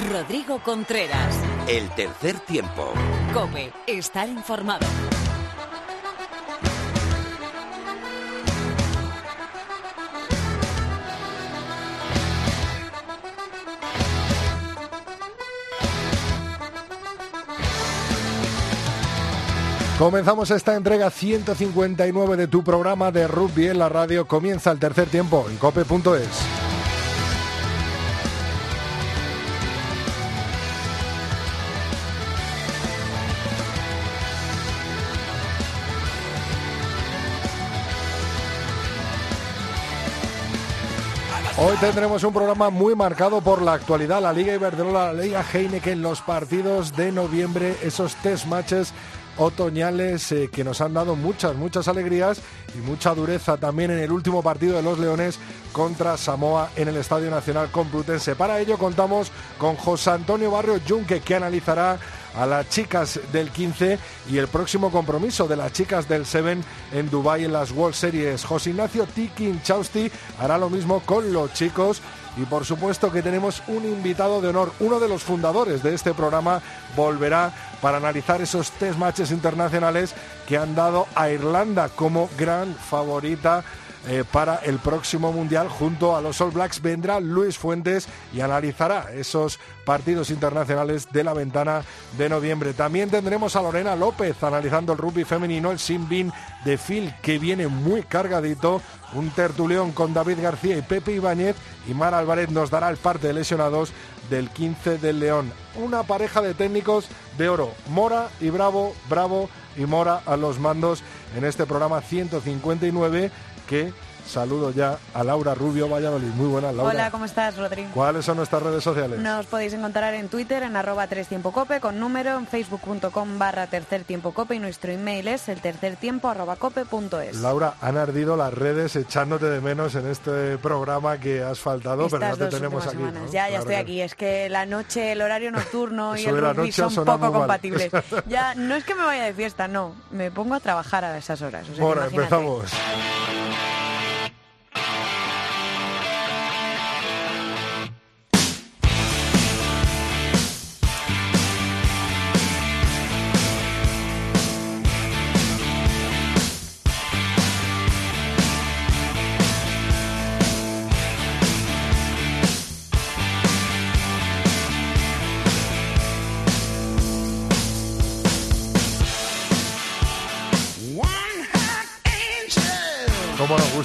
Rodrigo Contreras. El tercer tiempo. Cope, estar informado. Comenzamos esta entrega 159 de tu programa de rugby en la radio. Comienza el tercer tiempo en cope.es. Hoy tendremos un programa muy marcado por la actualidad, la Liga Iberdrola, la Liga Heineken, los partidos de noviembre, esos test matches otoñales eh, que nos han dado muchas, muchas alegrías y mucha dureza también en el último partido de los Leones contra Samoa en el Estadio Nacional Complutense. Para ello contamos con José Antonio Barrio Junque que analizará a las chicas del 15 y el próximo compromiso de las chicas del 7 en Dubái en las World Series. José Ignacio Tikin Chausti hará lo mismo con los chicos y por supuesto que tenemos un invitado de honor, uno de los fundadores de este programa volverá para analizar esos test matches internacionales que han dado a Irlanda como gran favorita eh, para el próximo Mundial. Junto a los All Blacks vendrá Luis Fuentes y analizará esos partidos internacionales de la ventana de noviembre. También tendremos a Lorena López analizando el rugby femenino, el Simbin de Phil, que viene muy cargadito. Un tertulión con David García y Pepe Ibáñez. Y Mar Álvarez nos dará el parte de lesionados del 15 del León. Una pareja de técnicos de oro. Mora y Bravo, Bravo y Mora a los mandos en este programa 159 que saludo ya a Laura Rubio Valladolid. Muy buenas, Laura. Hola, ¿cómo estás, Rodrigo? ¿Cuáles son nuestras redes sociales? Nos podéis encontrar en Twitter en arroba tres tiempo cope con número, en facebook.com barra tercer tiempo cope y nuestro email es el tercer tiempo arroba cope punto es. Laura, han ardido las redes echándote de menos en este programa que has faltado, Estas pero ya te tenemos aquí. Ya, ya estoy aquí. Es que la noche, el horario nocturno y Eso el rugby son poco compatibles. Ya, no es que me vaya de fiesta, no. Me pongo a trabajar a esas horas. O sea, Bueno, empezamos. Cómo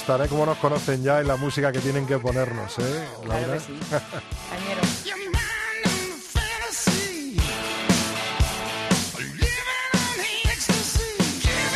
nos gustan, ¿eh? Cómo nos conocen ya y la música que tienen que ponernos, ¿eh? Claro Laura? que sí.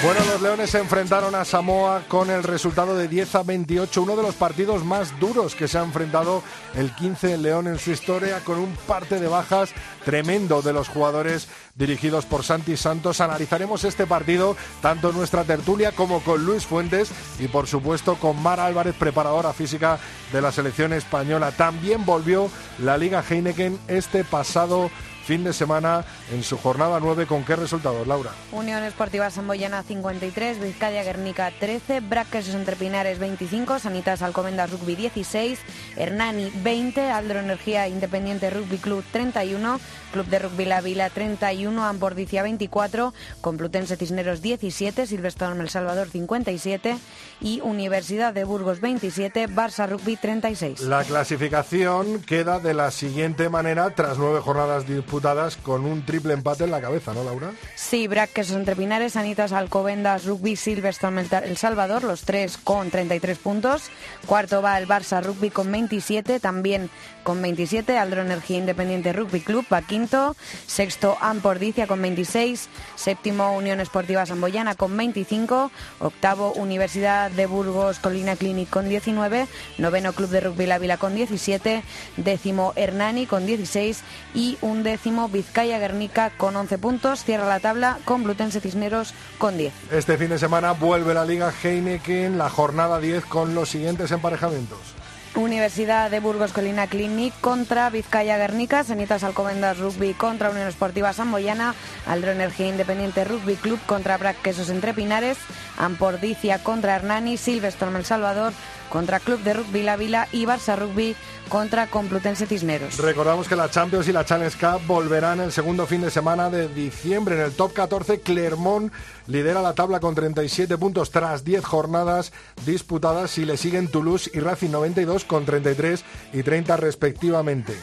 Bueno, los Leones se enfrentaron a Samoa con el resultado de 10 a 28, uno de los partidos más duros que se ha enfrentado el 15 en León en su historia, con un parte de bajas tremendo de los jugadores dirigidos por Santi Santos. Analizaremos este partido tanto en nuestra tertulia como con Luis Fuentes y por supuesto con Mar Álvarez, preparadora física de la selección española. También volvió la Liga Heineken este pasado fin de semana en su jornada 9. ¿Con qué resultados, Laura? Unión Esportiva Samboyana 53, Vizcaya Guernica 13, Braques Entre Pinares 25, Sanitas Alcobendas Rugby 16, Hernani 20, Aldro Energía Independiente Rugby Club 31, Club de Rugby La Vila 31, Ambordicia 24, Complutense Cisneros 17, Silverstone El Salvador 57 y Universidad de Burgos 27, Barça Rugby 36. La clasificación queda de la siguiente manera tras nueve jornadas disputadas con un triple empate en la cabeza, ¿no, Laura? Sí, Braques entre Pinares, Sanitas Alcobendas, Rugby Silverstone El Salvador, los tres con 33 puntos. Cuarto va el Barça Rugby con 27, también con 27. Aldro Energía Independiente Rugby Club va quinto. Sexto Ampordicia con 26. Séptimo Unión Esportiva Samboyana con 25. Octavo Universidad de Burgos Colina Clinic con 19. Noveno Club de Rugby La Vila con 17. Décimo Hernani con 16. Y un décimo Vizcaya Guernica con 11 puntos. Cierra la tabla con Blutense Cisneros con 10. Este fin de semana vuelve la Liga Heineken, la jornada 10 con los siguientes emparejamientos. Universidad de Burgos Colina Clinic contra Vizcaya Guernica, Sanitas Alcobendas Rugby contra Unión Esportiva Samboyana, Aldro Energía Independiente Rugby Club contra Brac Quesos Entre Pinares, Ampordicia contra Hernani, Silvestre El Salvador contra Club de Rugby La Vila y Barça Rugby contra Complutense Cisneros. Recordamos que la Champions y la Challenge Cup volverán el segundo fin de semana de diciembre. En el top 14, Clermont lidera la tabla con 37 puntos tras 10 jornadas disputadas y le siguen Toulouse y Racing 92 con 33 y 30 respectivamente.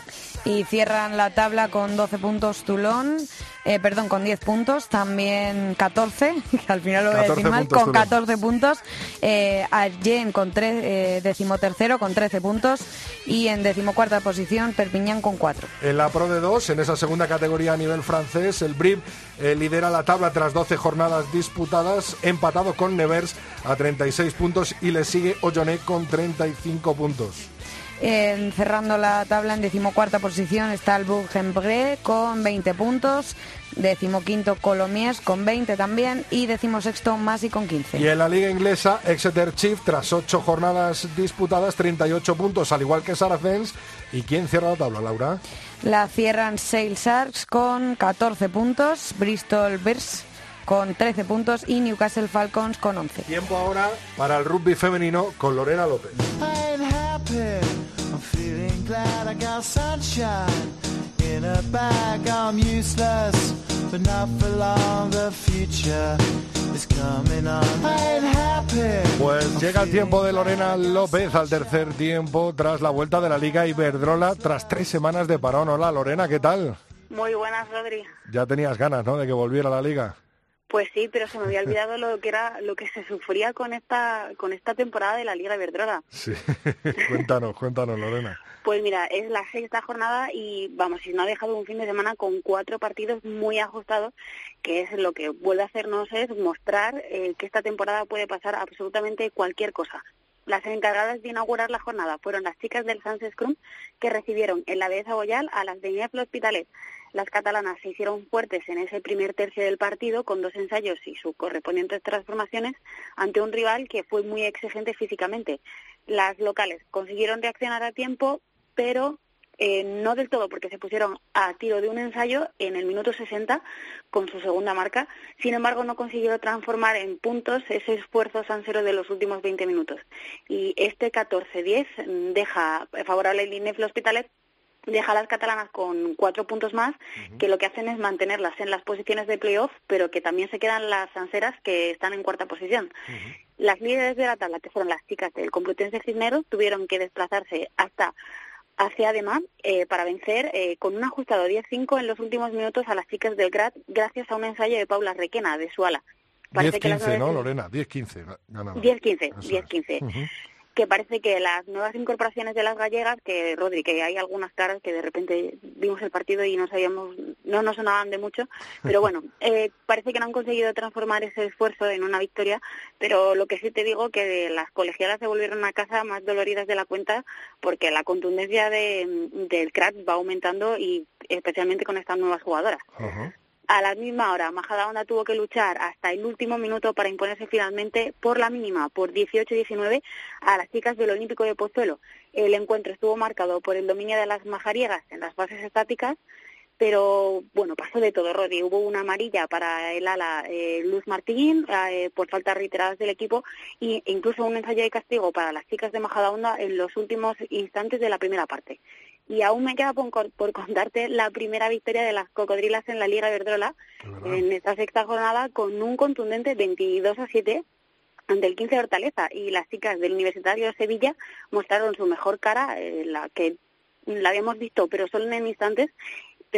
Y cierran la tabla con 12 puntos Toulon, eh, perdón, con 10 puntos, también 14, que al final lo voy a decir mal, con 14 puntos, eh, Argen con eh, decimotercero con 13 puntos y en decimocuarta posición Perpiñán con 4. En la Pro de 2, en esa segunda categoría a nivel francés, el Brib eh, lidera la tabla tras 12 jornadas disputadas, empatado con Nevers a 36 puntos y le sigue Ollonet con 35 puntos cerrando la tabla en decimocuarta posición está el Bourg-en-Bresse con 20 puntos, decimoquinto Colomies con 20 también y decimosexto Masi con 15. Y en la liga inglesa, Exeter Chief, tras 8 jornadas disputadas, 38 puntos, al igual que Saracens. ¿Y quién cierra la tabla, Laura? La cierran Sale Sharks con 14 puntos, Bristol Bears con 13 puntos y Newcastle Falcons con 11. Tiempo ahora para el rugby femenino con Lorena López. Pues llega el tiempo de Lorena López al tercer tiempo tras la vuelta de la Liga Iberdrola tras tres semanas de parón. Hola Lorena, ¿qué tal? Muy buenas, Rodri. Ya tenías ganas, ¿no?, de que volviera la Liga. Pues sí, pero se me había olvidado lo que era lo que se sufría con esta con esta temporada de la Liga Iberdrola. Sí, cuéntanos, cuéntanos, Lorena. Pues mira, es la sexta jornada y vamos, si no ha dejado un fin de semana con cuatro partidos muy ajustados, que es lo que vuelve a hacernos es mostrar eh, que esta temporada puede pasar absolutamente cualquier cosa. Las encargadas de inaugurar la jornada fueron las chicas del Sans Scrum que recibieron en la Belleza Boyal a las de Nieflo Hospitalet las catalanas se hicieron fuertes en ese primer tercio del partido con dos ensayos y sus correspondientes transformaciones ante un rival que fue muy exigente físicamente. Las locales consiguieron reaccionar a tiempo, pero eh, no del todo, porque se pusieron a tiro de un ensayo en el minuto 60 con su segunda marca. Sin embargo, no consiguieron transformar en puntos ese esfuerzo sansero de los últimos 20 minutos. Y este 14-10 deja favorable el INEF Hospitalet deja a las catalanas con cuatro puntos más, que lo que hacen es mantenerlas en las posiciones de playoff, pero que también se quedan las anseras que están en cuarta posición. Las líderes de la tabla, que fueron las chicas del Complutense Cisneros, tuvieron que desplazarse hasta hacia además eh, para vencer eh, con un ajustado 10-5 en los últimos minutos a las chicas del GRAT gracias a un ensayo de Paula Requena de su ala. 10-15, ¿no, Lorena? 10-15 10-15, 10-15 que parece que las nuevas incorporaciones de las gallegas, que Rodri, que hay algunas caras que de repente vimos el partido y no sabíamos, no nos sonaban de mucho, pero bueno, eh, parece que no han conseguido transformar ese esfuerzo en una victoria, pero lo que sí te digo que las colegiadas se volvieron a casa más doloridas de la cuenta porque la contundencia de, del crack va aumentando y especialmente con estas nuevas jugadoras. A la misma hora, Majadahonda tuvo que luchar hasta el último minuto para imponerse finalmente por la mínima, por 18-19, a las chicas del Olímpico de Pozuelo. El encuentro estuvo marcado por el dominio de las majariegas en las fases estáticas, pero bueno, pasó de todo, Rodi. Hubo una amarilla para el ala eh, Luz Martín eh, por faltas reiteradas del equipo e incluso un ensayo de castigo para las chicas de Majadahonda en los últimos instantes de la primera parte. Y aún me queda por, contarte la primera victoria de las cocodrilas en la Liga Verdrola en esta sexta jornada con un contundente 22 a 7 ante el 15 de Hortaleza. Y las chicas del Universitario de Sevilla mostraron su mejor cara, eh, la que la habíamos visto, pero solo en instantes,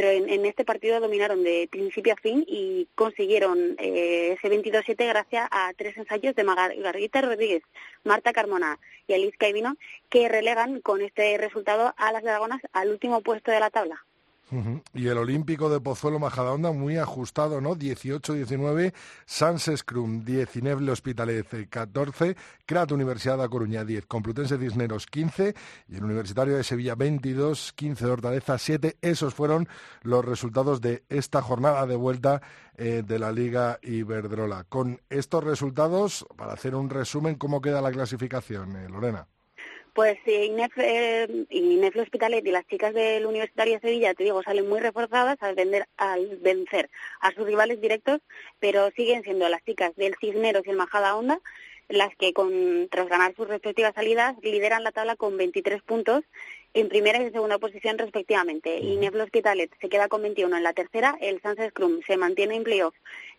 pero en, este partido dominaron de principio a fin y consiguieron eh, ese 22-7 gracias a tres ensayos de Margarita Rodríguez, Marta Carmona y Alice Caivino, que relegan con este resultado a las dragonas al último puesto de la tabla. Y el Olímpico de Pozuelo Majadahonda muy ajustado, ¿no? 18-19, Sans Scrum 19, Hospitalet 14, Crat Universidad de Coruña 10, Complutense Cisneros 15 y el Universitario de Sevilla 22, 15 de Hortaleza 7. Esos fueron los resultados de esta jornada de vuelta eh, de la Liga Iberdrola. Con estos resultados, para hacer un resumen, ¿cómo queda la clasificación, eh, Lorena? Pues Inef, eh, Inef Hospitalet y las chicas del Universitario de Sevilla, te digo, salen muy reforzadas al, vender, al vencer a sus rivales directos, pero siguen siendo las chicas del Cisneros y el Majada Honda las que con, tras ganar sus respectivas salidas lideran la tabla con 23 puntos en primera y en segunda posición respectivamente. Y Neblo Hospitalet se queda con 21 en la tercera, el Sunset Scrum se mantiene en playoff,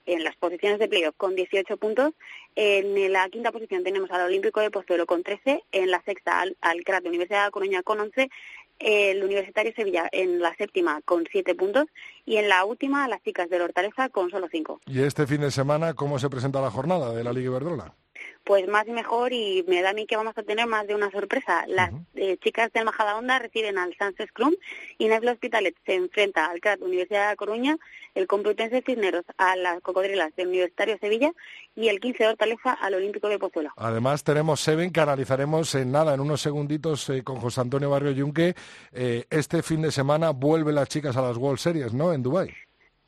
en las posiciones de playoff con 18 puntos, en la quinta posición tenemos al Olímpico de Pozuelo con 13, en la sexta al, al CRAT de Universidad de Coruña con 11, el Universitario Sevilla en la séptima con 7 puntos y en la última las chicas de Hortaleza con solo 5. ¿Y este fin de semana cómo se presenta la jornada de la Liga Iberdrola? Pues más y mejor y me da a mí que vamos a tener más de una sorpresa. Las eh, chicas del Majadahonda reciben al Sánchez Scrum y Neslo Hospitalet se enfrenta al CRAT Universidad de Coruña, el Complutense Cisneros a las Cocodrilas del Universitario Sevilla y el 15 de Hortaleza al Olímpico de Pozuelo. Además tenemos Seven que analizaremos en nada, en unos segunditos eh, con José Antonio Barrio Yunque. Eh, este fin de semana vuelven las chicas a las World Series, ¿no? En Dubái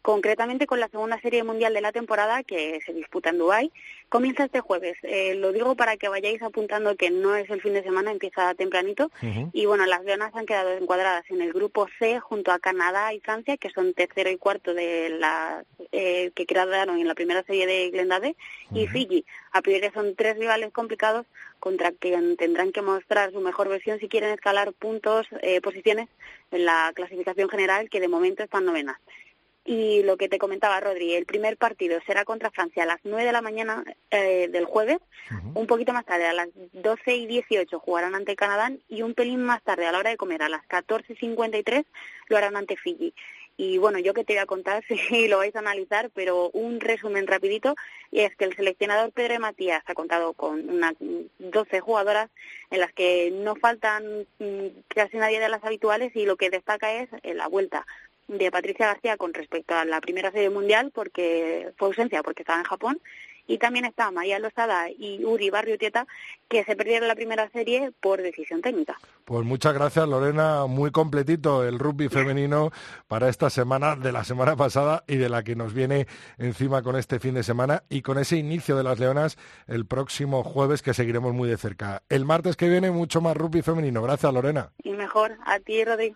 concretamente con la segunda serie mundial de la temporada que se disputa en Dubái. Comienza este jueves. Eh, lo digo para que vayáis apuntando que no es el fin de semana, empieza tempranito. Y bueno, las leonas han quedado encuadradas en el grupo C junto a Canadá y Francia, que son tercero y cuarto de la eh, que quedaron en la primera serie de Glendade, y Fiji. A priori son tres rivales complicados contra quien tendrán que mostrar su mejor versión si quieren escalar puntos, eh, posiciones en la clasificación general, que de momento están novenas. Y lo que te comentaba, Rodri, el primer partido será contra Francia a las 9 de la mañana eh, del jueves. Un poquito más tarde, a las 12 y 18, jugarán ante Canadá. Y un pelín más tarde, a la hora de comer, a las 14 y 53, lo harán ante Fiji. Y bueno, yo que te voy a contar si lo vais a analizar, pero un resumen rapidito, y es que el seleccionador Pedro Matías ha contado con unas 12 jugadoras en las que no faltan mm, casi nadie de las habituales y lo que destaca es eh, la vuelta de Patricia García con respecto a la primera serie mundial porque fue ausencia porque estaba en Japón y también está María Lozada y Uri Barriutieta que se perdieron la primera serie por decisión técnica. Pues muchas gracias Lorena, muy completito el rugby femenino para esta semana de la semana pasada y de la que nos viene encima con este fin de semana y con ese inicio de las Leonas el próximo jueves que seguiremos muy de cerca. El martes que viene mucho más rugby femenino. Gracias Lorena. Y mejor a ti Rodrigo.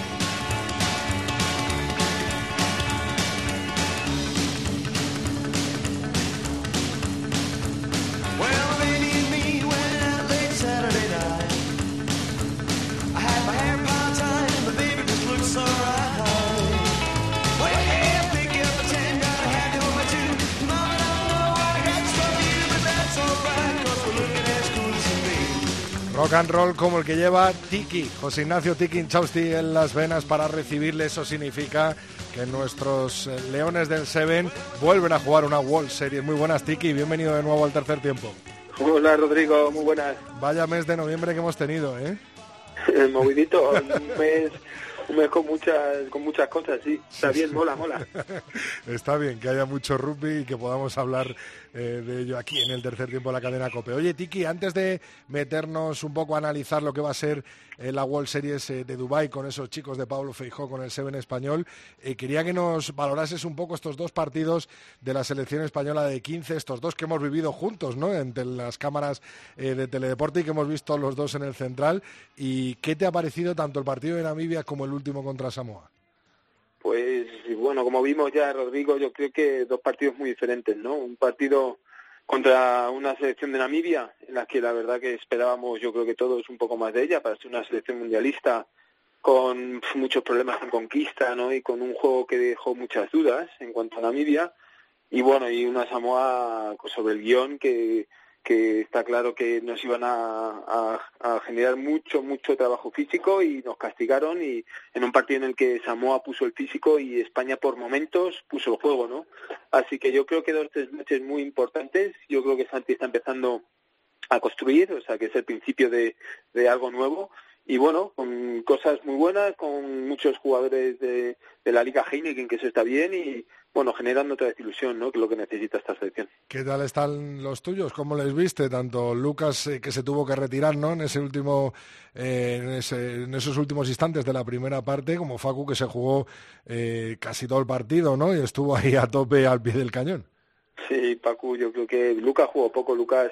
Rock and roll como el que lleva Tiki, José Ignacio Tiki Inchausti en las venas para recibirle. Eso significa que nuestros eh, Leones del Seven vuelven a jugar una World Series. Muy buenas, Tiki. Bienvenido de nuevo al tercer tiempo. Hola, Rodrigo. Muy buenas. Vaya mes de noviembre que hemos tenido, ¿eh? Movidito. Un mes con muchas, con muchas cosas, sí. Está bien, mola, mola. Está bien que haya mucho rugby y que podamos hablar eh, de ello aquí en el tercer tiempo de la cadena COPE. Oye, Tiki, antes de meternos un poco a analizar lo que va a ser eh, la World Series eh, de Dubai con esos chicos de Pablo Feijó con el Seven español, quería que nos valorases un poco estos dos partidos de la selección española de 15, estos dos que hemos vivido juntos, ¿no? Entre las cámaras de Teledeporte y que hemos visto los dos en el central. ¿Y qué te ha parecido tanto el partido de Namibia como el último contra Samoa? Pues bueno, como vimos ya, Rodrigo, yo creo que dos partidos muy diferentes, ¿no? Un partido contra una selección de Namibia, en la que la verdad que esperábamos, yo creo que todos, un poco más de ella, para ser una selección mundialista con muchos problemas en conquista, ¿no? Y con un juego que dejó muchas dudas en cuanto a Namibia. Y bueno, y una Samoa sobre el guion que que está claro que nos iban a, generar mucho, mucho trabajo físico y nos castigaron y en un partido en el que Samoa puso el físico y España por momentos puso el juego, ¿no? Así que yo creo que dos tres meses muy importantes. Yo creo que Santi está empezando a construir, o sea que es el principio de algo nuevo y bueno, con cosas muy buenas, con muchos jugadores de, de la Liga Heineken que se está bien y bueno, generando otra desilusión, ¿no? Que es lo que necesita esta selección. ¿Qué tal están los tuyos? ¿Cómo les viste? Tanto Lucas, eh, que se tuvo que retirar, ¿no? En ese último, eh, en, ese, en, esos últimos instantes de la primera parte, como Facu, que se jugó eh, casi todo el partido, ¿no? Y estuvo ahí a tope al pie del cañón. Sí, Pacu, yo creo que Lucas jugó poco. Lucas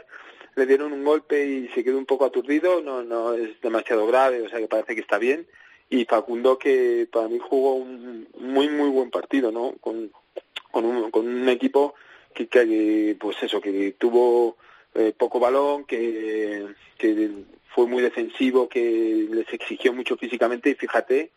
le dieron un golpe y se quedó un poco aturdido. No, no es demasiado grave, o sea que parece que está bien. Y Facundo, que para mí jugó un muy, muy buen partido, ¿no? Con, con, un, con un equipo que, que, pues eso, que tuvo eh, poco balón, que, que fue muy defensivo, que les exigió mucho físicamente y fíjate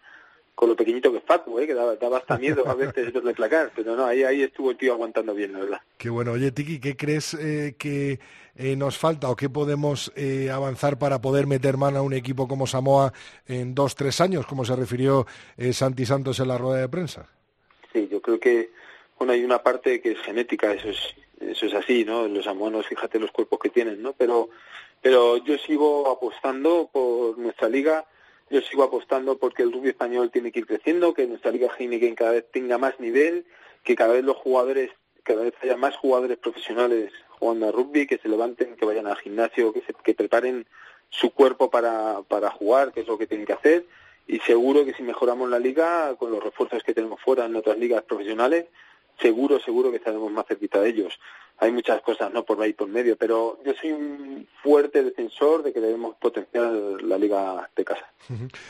con lo pequeñito que es Facu, ¿eh? que daba, daba, hasta miedo a veces de placar, pero no, ahí, ahí estuvo el tío aguantando bien, la verdad. Qué bueno. Oye, Tiki, ¿qué crees eh, que eh, nos falta o qué podemos eh, avanzar para poder meter mano a un equipo como Samoa en dos, tres años, como se refirió eh, Santi Santos en la rueda de prensa? Sí, yo creo que bueno, hay una parte que es genética, eso es, eso es así, ¿no? Los samoanos, fíjate los cuerpos que tienen, ¿no? Pero, pero yo sigo apostando por nuestra liga, yo sigo apostando porque el rugby español tiene que ir creciendo, que nuestra liga Heineken cada vez tenga más nivel, que cada vez los jugadores, cada vez haya más jugadores profesionales jugando a rugby, que se levanten, que vayan al gimnasio, que, se, que preparen su cuerpo para, para jugar, que es lo que tienen que hacer. Y seguro que si mejoramos la liga, con los refuerzos que tenemos fuera en otras ligas profesionales, seguro, seguro que estaremos más cerquita de ellos. Hay muchas cosas, no por ahí por medio, pero yo soy un fuerte defensor de que debemos potenciar la liga de casa.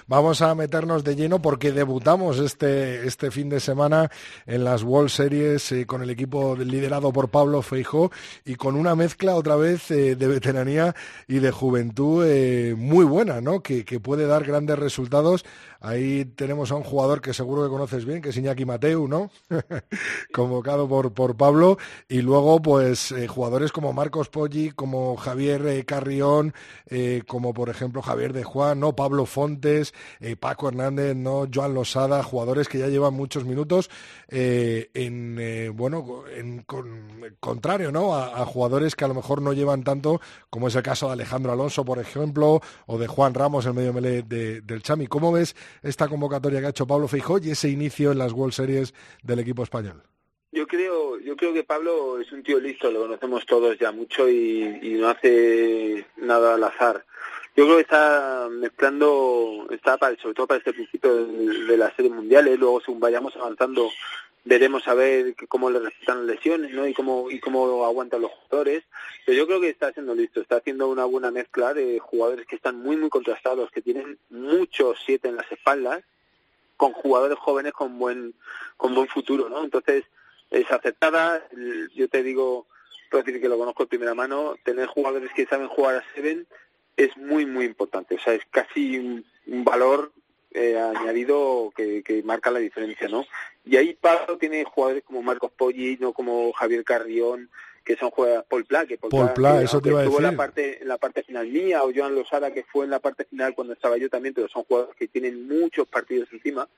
Vamos a meternos de lleno porque debutamos este, este fin de semana en las World Series eh, con el equipo liderado por Pablo Feijó y con una mezcla otra vez eh, de veteranía y de juventud eh, muy buena, ¿no? Que, que puede dar grandes resultados. Ahí tenemos a un jugador que seguro que conoces bien, que es Iñaki Mateu, ¿no? Convocado por, por Pablo. Y luego, pues, eh, jugadores como Marcos Poggi, como Javier eh, Carrión, eh, como por ejemplo Javier de Juan, ¿no? Pablo Fontes, Paco Hernández, ¿no? Joan Losada, jugadores que ya llevan muchos minutos en, bueno, en con, contrario, ¿no? A, jugadores que a lo mejor no llevan tanto, como es el caso de Alejandro Alonso, por ejemplo, o de Juan Ramos, el medio melee de, del Chami. ¿Cómo ves esta convocatoria que ha hecho Pablo Feijó y ese inicio en las World Series del equipo español? Yo creo, yo creo que Pablo es un tío listo, lo conocemos todos ya mucho y, y no hace nada al azar. Yo creo que está mezclando, está para, sobre todo para este principio de, de las series mundiales, luego según vayamos avanzando veremos a ver cómo le respetan las lesiones ¿no? y cómo y cómo aguantan los jugadores. Pero yo creo que está siendo listo está haciendo una buena mezcla de jugadores que están muy muy contrastados que tienen muchos siete en las espaldas con jugadores jóvenes con buen con buen futuro no entonces es aceptada. Yo te digo puedo decir que lo conozco de primera mano tener jugadores que saben jugar a seven es muy muy importante. O sea es casi un valor eh, añadido que, que, marca la diferencia, ¿no? Y ahí Pablo tiene jugadores como Marcos Poggi, no como Javier Carrión, que son jugadores Paul Pla, que Paul, Paul Pla, que, eso te iba a decir. la parte, la parte final mía, o Joan Losada, que fue en la parte final cuando estaba yo también, pero son jugadores que tienen muchos partidos encima,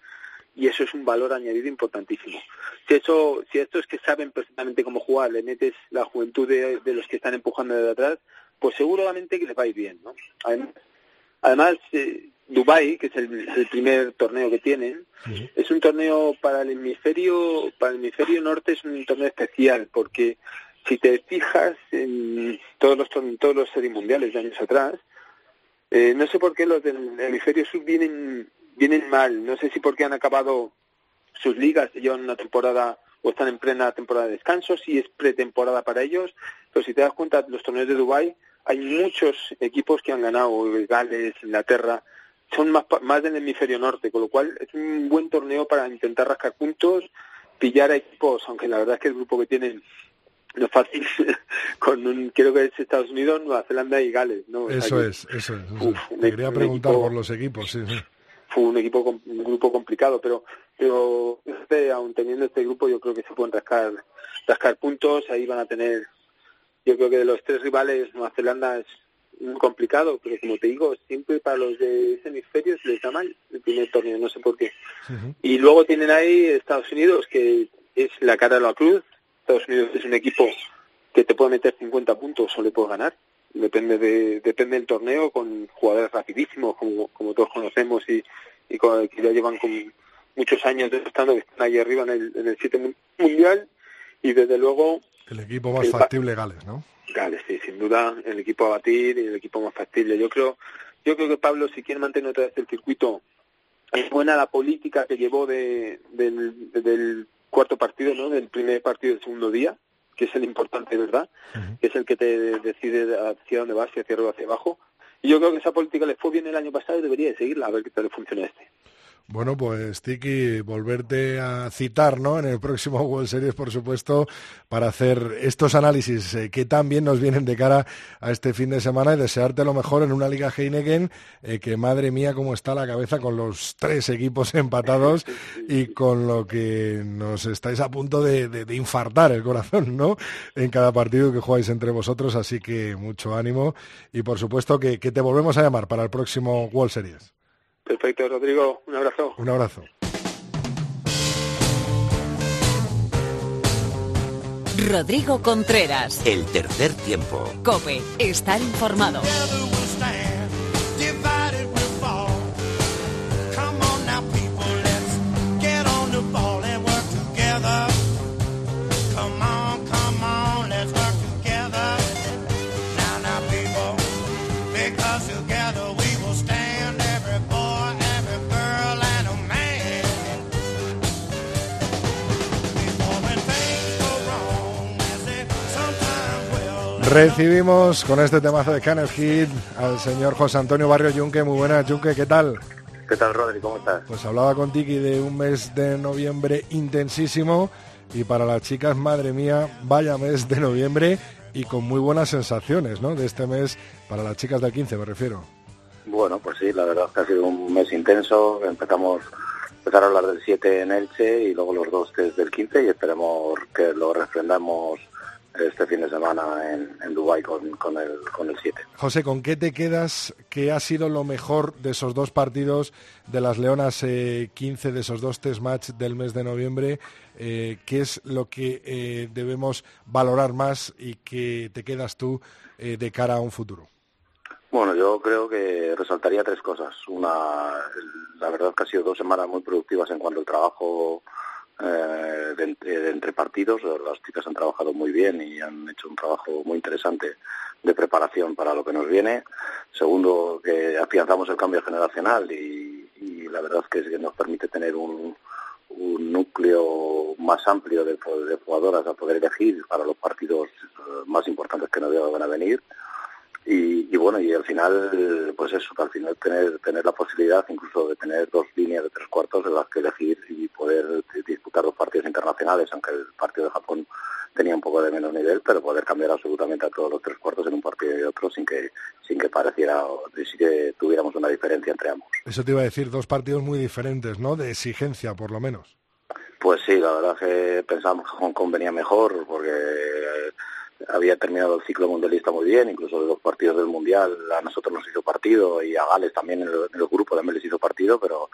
y eso es un valor añadido importantísimo. Si eso, si esto es que saben perfectamente cómo jugar, le metes la juventud de, de los que están empujando desde atrás, pues seguramente que les va a ir bien, ¿no? Además, además eh, Dubai, que es el, el, primer torneo que tienen, sí. es un torneo para el hemisferio, para el hemisferio norte es un torneo especial, porque si te fijas en todos los en todos los series mundiales de años atrás, eh, no sé por qué los del hemisferio sur vienen vienen mal, no sé si porque han acabado sus ligas, llevan una temporada o están en plena temporada de descanso, si es pretemporada para ellos, pero si te das cuenta, los torneos de Dubai hay muchos equipos que han ganado, Gales, Inglaterra, son más, más del hemisferio norte, con lo cual es un buen torneo para intentar rascar puntos, pillar a equipos, aunque la verdad es que el grupo que tienen no es fácil, con un, creo que es Estados Unidos, Nueva Zelanda y Gales, ¿no? Eso es, eso es. Te quería preguntar equipo, por los equipos, sí, sí. Fue un equipo, un grupo complicado, pero, pero este, aun teniendo este grupo, yo creo que se pueden rascar, rascar puntos, ahí van a tener, yo creo que de los tres rivales, Nueva Zelanda es muy complicado, pero como te digo, siempre para los de ese hemisferio se les da mal el primer torneo, no sé por qué. Uh -huh. Y luego tienen ahí Estados Unidos, que es la cara de la cruz. Estados Unidos es un equipo que te puede meter 50 puntos o le puedes ganar. Depende de depende del torneo, con jugadores rapidísimos, como, como todos conocemos, y, y con, que ya llevan con muchos años estando, que están ahí arriba en el, en el 7 mundial. Y desde luego... El equipo más el, factible Gales, ¿no? Gales, sí, sin duda, el equipo a batir y el equipo más factible. Yo creo, yo creo que Pablo, si quiere mantener otra vez el circuito, es buena la política que llevó de, del, del cuarto partido, ¿no? Del primer partido del segundo día. que es el importante, ¿verdad? Que es el que te decide hacia dónde vas, si hacia arriba o hacia abajo. Y yo creo que esa política le fue bien el año pasado y debería de seguirla, a ver qué tal le funciona este. Bueno, pues Tiki, volverte a citar ¿no? en el próximo World Series, por supuesto, para hacer estos análisis eh, que también nos vienen de cara a este fin de semana y desearte lo mejor en una Liga Heineken, eh, que madre mía cómo está la cabeza con los tres equipos empatados y con lo que nos estáis a punto de, infartar el corazón, ¿no? En cada partido que jugáis entre vosotros, así que mucho ánimo y por supuesto que te volvemos a llamar para el próximo World Series. Perfecto, Rodrigo. Un abrazo. Un abrazo. Rodrigo Contreras. El tercer tiempo. Cope. Estar informado. Recibimos con este temazo de Canel Hit al señor José Antonio Barrio Yunque. Muy buenas, Yunque, ¿qué tal? ¿Qué tal, Rodri? ¿Cómo estás? Pues hablaba con Tiki de un mes de noviembre intensísimo y para las chicas, madre mía, vaya mes de noviembre y con muy buenas sensaciones, ¿no? De este mes para las chicas del 15, me refiero. Bueno, pues sí, la verdad es que ha sido un mes intenso. Empezamos empezar a hablar del 7 en Elche y luego los dos que es del 15 y esperemos que lo refrendamos este fin de semana en, en Dubái con, con, el, con el 7. José, ¿con qué te quedas? ¿Qué ha sido lo mejor de esos dos partidos de las Leonas 15, eh, de esos dos test match del mes de noviembre? Eh, ¿Qué es lo que eh, debemos valorar más y que te quedas tú de cara a un futuro? Bueno, yo creo que resaltaría tres cosas. Una, la verdad que ha sido dos semanas muy productivas en cuanto al trabajo eh, de, entre partidos. Las chicas han trabajado muy bien y han hecho un trabajo muy interesante de preparación para lo que nos viene. Segundo, que afianzamos el cambio generacional y, la verdad es que, nos permite tener un, núcleo más amplio de, jugadoras a poder elegir para los partidos eh, más importantes que nos van a venir. Y, bueno, y al final, pues eso, al final tener, tener la posibilidad incluso de tener dos líneas de tres cuartos en las que elegir y poder disputar dos partidos internacionales, aunque el partido de Japón tenía un poco de menos nivel, pero poder cambiar absolutamente a todos los tres cuartos en un partido y otro sin que, sin que pareciera, sin que tuviéramos una diferencia entre ambos. Eso te iba a decir, dos partidos muy diferentes, ¿no? De exigencia, por lo menos. Pues sí, la verdad que pensábamos que Hong Kong venía mejor, porque había terminado el ciclo mundialista muy bien, incluso de los partidos del Mundial a nosotros nos hizo partido y a Gales también en el, en el grupo también les hizo partido, pero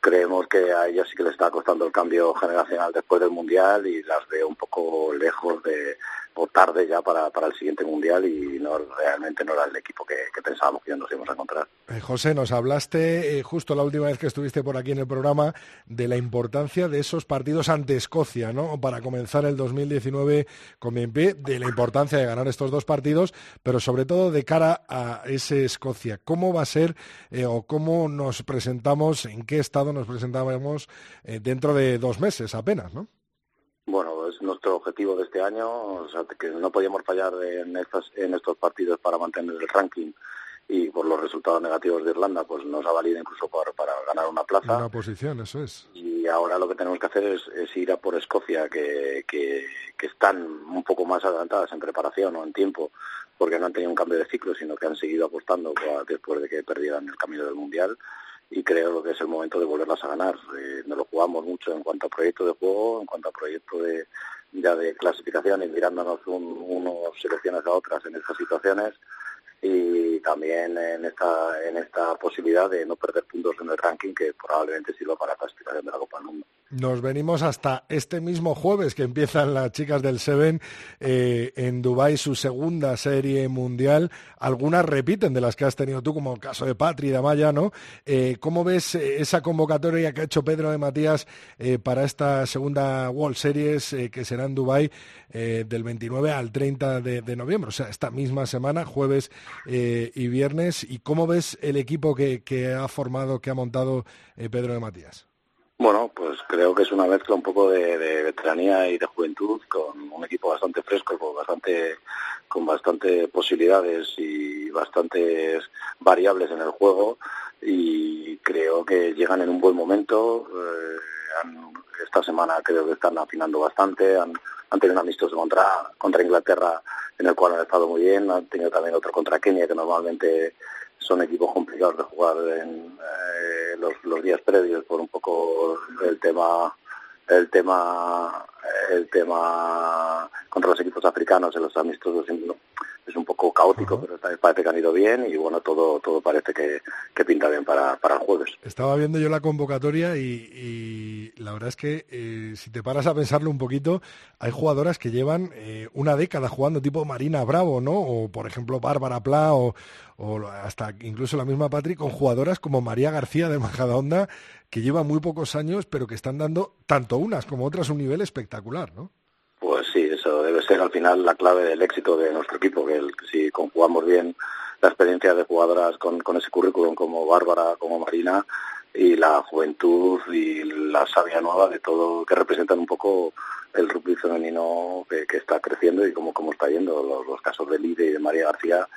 creemos que a ellos sí que les está costando el cambio generacional después del Mundial y las veo un poco lejos de, o tarde ya para, para el siguiente mundial y no realmente no era el equipo que, pensábamos que nos íbamos a encontrar. Eh, José, nos hablaste eh, justo la última vez que estuviste por aquí en el programa de la importancia de esos partidos ante Escocia, ¿no? Para comenzar el 2019 con bien de la importancia de ganar estos dos partidos, pero sobre todo de cara a ese Escocia. ¿Cómo va a ser eh, o cómo nos presentamos, en qué estado nos presentamos dentro de dos meses apenas, ¿no? Bueno, es nuestro objetivo de este año, o sea, que no podíamos fallar en estos, en estos partidos para mantener el ranking y por los resultados negativos de Irlanda, pues nos ha valido incluso para, para ganar una plaza. Una posición, eso es. Y ahora lo que tenemos que hacer es, ir a por Escocia, que, que, que, están un poco más adelantadas en preparación o en tiempo, porque no han tenido un cambio de ciclo, sino que han seguido apostando después de que perdieran el camino del Mundial y creo que es el momento de volverlas a ganar. Eh, nos lo jugamos mucho en cuanto a proyecto de juego, en cuanto a proyecto de ya de clasificación y mirándonos un, unos selecciones a otras en estas situaciones y también en esta en esta posibilidad de no perder puntos en el ranking que probablemente sirva para la clasificación de la Copa del Mundo. Nos venimos hasta este mismo jueves que empiezan las chicas del Seven eh, en Dubai su segunda serie mundial. Algunas repiten de las que has tenido tú, como el caso de Patri de Amaya, ¿no? Eh, ¿Cómo ves eh, esa convocatoria que ha hecho Pedro de Matías para esta segunda World Series que será en Dubai del 29 al 30 de, noviembre? O sea, esta misma semana, jueves y viernes. ¿Y cómo ves el equipo que ha formado, que ha montado Pedro de Matías? Bueno, pues creo que es una mezcla un poco de, veteranía y de juventud con un equipo bastante fresco bastante con bastante posibilidades y bastantes variables en el juego. Y creo que llegan en un buen momento. Eh, esta semana creo que están afinando bastante, han, han tenido un amistoso contra, contra Inglaterra en el cual han estado muy bien, han tenido también otro contra Kenia que normalmente son equipos complicados de jugar en eh, los, los días previos por un poco el tema el tema el tema contra los equipos africanos en los amistosos es un poco caótico, pero también parece que han ido bien y bueno, todo todo parece que, que pinta bien para, para el jueves. Estaba viendo yo la convocatoria y, la verdad es que eh, si te paras a pensarlo un poquito, hay jugadoras que llevan eh, una década jugando tipo Marina Bravo, ¿no? O por ejemplo Bárbara Pla o, o hasta incluso la misma Patrick, con jugadoras como María García de Majadahonda, que lleva muy pocos años, pero que están dando tanto unas como otras un nivel espectacular, ¿no? Eso debe ser al final la clave del éxito de nuestro equipo, que si conjugamos bien la experiencia de jugadoras con, con ese currículum como Bárbara, como Marina, y la juventud y la savia nueva de todo, que representan un poco el rugby femenino que, que está creciendo y cómo, cómo está yendo. Los, los casos de Lide y de María García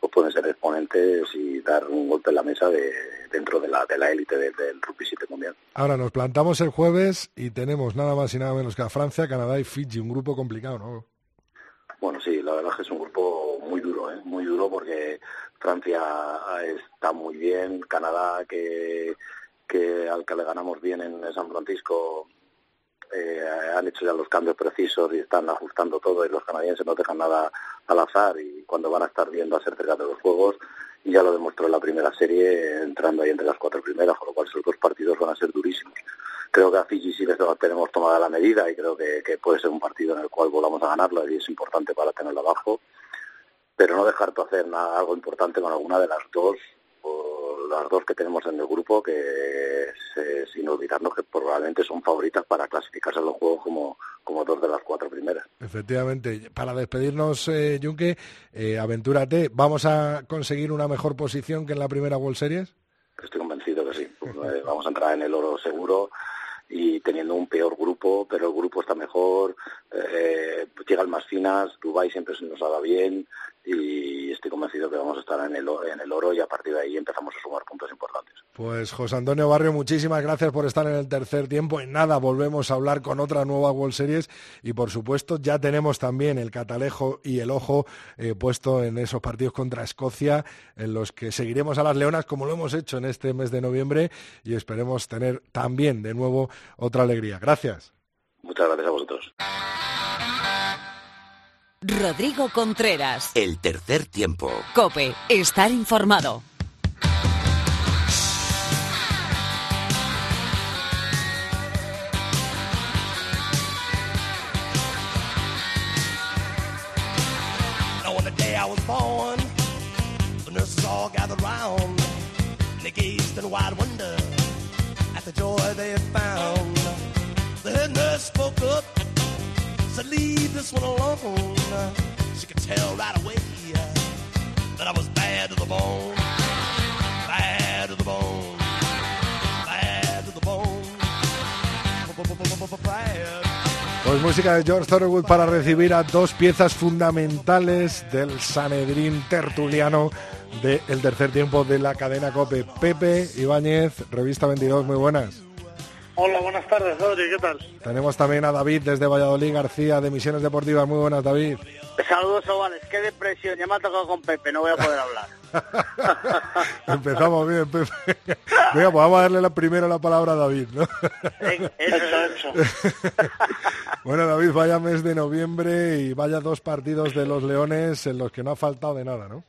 pues pueden ser exponentes y dar un golpe en la mesa de, dentro de la de la élite del rugby 7 mundial. Ahora nos plantamos el jueves y tenemos nada más y nada menos que a Francia, Canadá y Fiji, un grupo complicado, ¿no? Bueno, sí, la verdad es que es un grupo muy duro, ¿eh? muy duro porque Francia está muy bien, Canadá que, que al que le ganamos bien en San Francisco eh, han hecho ya los cambios precisos y están ajustando todo y los canadienses no dejan nada al azar y cuando van a estar viendo a ser cerca de los juegos y ya lo demostró en la primera serie entrando ahí entre las cuatro primeras, con lo cual esos dos partidos van a ser durísimos. Creo que a Fiji sí les tenemos tomada la medida y creo que, que puede ser un partido en el cual volvamos a ganarlo y es importante para tenerlo abajo, pero no dejar de hacer nada, algo importante con alguna de las dos las dos que tenemos en el grupo, que sin olvidarnos que probablemente son favoritas para clasificarse en los juegos como, como dos de las cuatro primeras. Efectivamente. Para despedirnos, eh, Junque, eh, aventúrate. ¿Vamos a conseguir una mejor posición que en la primera World Series? Estoy convencido que sí. Pues, eh, vamos a entrar en el oro seguro y teniendo un peor grupo, pero el grupo está mejor, eh, llegan más finas, Dubai siempre se nos ha dado bien y estoy convencido que vamos a estar en el, en el oro y a partir de ahí empezamos a sumar puntos importantes. Pues José Antonio Barrio, muchísimas gracias por estar en el tercer tiempo. En nada, volvemos a hablar con otra nueva World Series y por supuesto ya tenemos también el catalejo y el ojo eh, puesto en esos partidos contra Escocia en los que seguiremos a las Leonas como lo hemos hecho en este mes de noviembre y esperemos tener también de nuevo otra alegría. Gracias. Muchas gracias a vosotros. Rodrigo Contreras. El tercer tiempo. Cope, estar informado. gathered round. They gazed in wide wonder at the joy they had found. Pues música de George Thorogood para recibir a dos piezas fundamentales del Sanedrín tertuliano del tercer tiempo de la cadena COPE. Pepe Ibáñez, Revista 22, muy buenas. Hola, buenas tardes, Rodri, ¿qué tal? Tenemos también a David desde Valladolid García de Misiones Deportivas. Muy buenas, David. Saludos, Ovales. Qué depresión. Ya me ha tocado con Pepe, no voy a poder hablar. Empezamos bien, Pepe. Venga, pues vamos a darle la primera la palabra a David, ¿no? Hecho, hecho. Bueno, David, vaya mes de noviembre y vaya dos partidos de los Leones en los que no ha faltado de nada, ¿no?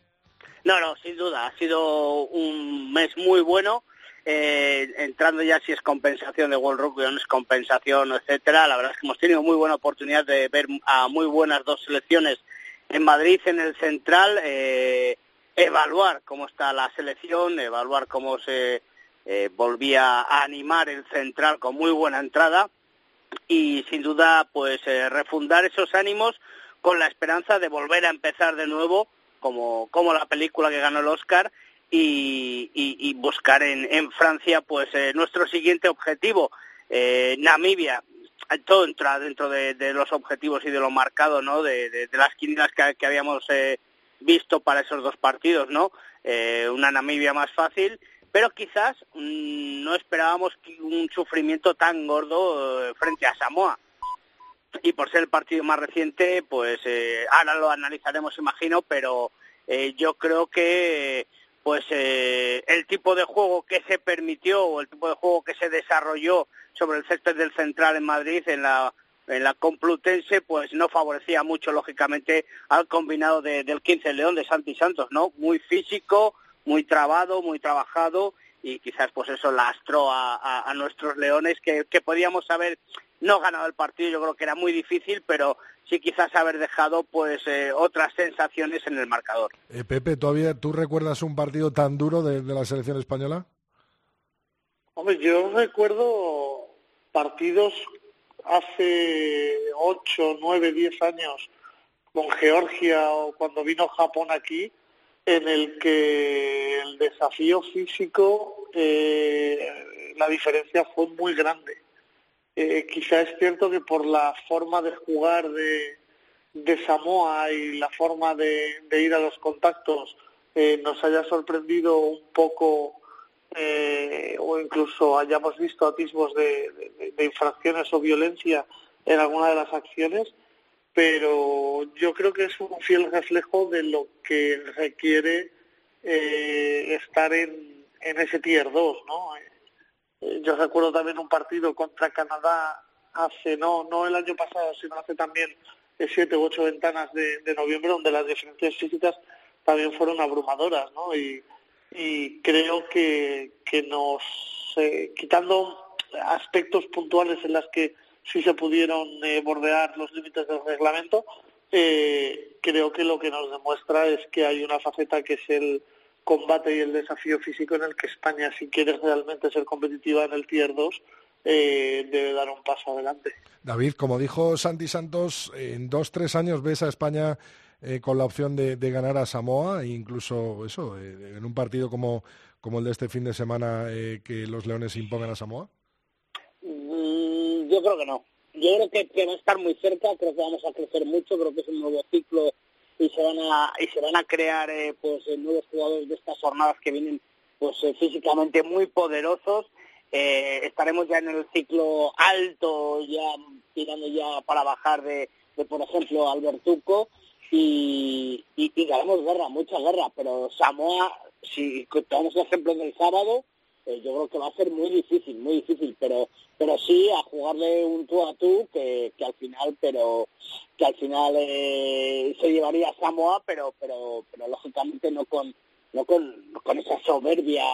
No, no, sin duda. Ha sido un mes muy bueno. Eh, entrando ya si es compensación de World Rugby o no es compensación, etcétera. La verdad es que hemos tenido muy buena oportunidad de ver a muy buenas dos selecciones en Madrid, en el Central, eh, evaluar cómo está la selección, evaluar cómo se eh, volvía a animar el Central con muy buena entrada y sin duda pues refundar esos ánimos con la esperanza de volver a empezar de nuevo como, como la película que ganó el Oscar y, y, buscar en, en Francia pues eh, nuestro siguiente objetivo. Eh, Namibia todo entra dentro de, los objetivos y de lo marcado, ¿no? De, las quinielas que, habíamos eh, visto para esos dos partidos, ¿no? Eh, una Namibia más fácil, pero quizás mm, no esperábamos un sufrimiento tan gordo eh, frente a Samoa. Y por ser el partido más reciente, pues ahora lo analizaremos, imagino, pero yo creo que pues el tipo de juego que se permitió o el tipo de juego que se desarrolló sobre el césped del Central en Madrid, en la, en la Complutense, pues no favorecía mucho, lógicamente, al combinado del 15 León de Santi Santos, ¿no? Muy físico, muy trabado, muy trabajado y quizás pues eso lastró a, a, nuestros leones que, que podíamos haber no ganado el partido, yo creo que era muy difícil, pero sí quizás haber dejado pues eh, otras sensaciones en el marcador. Eh, Pepe, ¿todavía tú recuerdas un partido tan duro de, de la selección española? Hombre, yo recuerdo partidos hace 8, 9, 10 años con Georgia o cuando vino Japón aquí, en el que el desafío físico, eh, la diferencia fue muy grande. Eh, quizá es cierto que por la forma de jugar de, Samoa y la forma de, ir a los contactos eh, nos haya sorprendido un poco eh, o incluso hayamos visto atismos de, infracciones o violencia en alguna de las acciones, pero yo creo que es un fiel reflejo de lo que requiere eh, estar en, en ese tier 2, ¿no? Eh, yo recuerdo también un partido contra Canadá hace, no, no el año pasado, sino hace también siete u ocho ventanas de, noviembre, donde las diferencias físicas también fueron abrumadoras, ¿no? Y, creo que, que nos, eh, quitando aspectos puntuales en las que sí se pudieron eh, bordear los límites del reglamento, eh, creo que lo que nos demuestra es que hay una faceta que es el combate y el desafío físico en el que España, si quiere realmente ser competitiva en el Tier 2, debe dar un paso adelante. David, como dijo Santi Santos, en dos, tres años ves a España eh, con la opción de, ganar a Samoa, e incluso eso, eh, en un partido como, como el de este fin de semana, eh, que los Leones impongan a Samoa? Mm, yo creo que no. Yo creo que, que, va a estar muy cerca, creo que vamos a crecer mucho, creo que es un nuevo ciclo y se van a, y se van a crear pues nuevos jugadores de estas jornadas que vienen pues físicamente muy poderosos. estaremos ya en el ciclo alto, ya tirando ya para bajar de, de por ejemplo, Albertuco y, y, y ganamos guerra, mucha guerra, pero Samoa, si tomamos el ejemplo del sábado, eh, yo creo que va a ser muy difícil, muy difícil, pero pero sí a jugarle un tú a tú que, que al final, pero que al final eh, se llevaría Samoa, pero pero pero lógicamente no con no con, con esa soberbia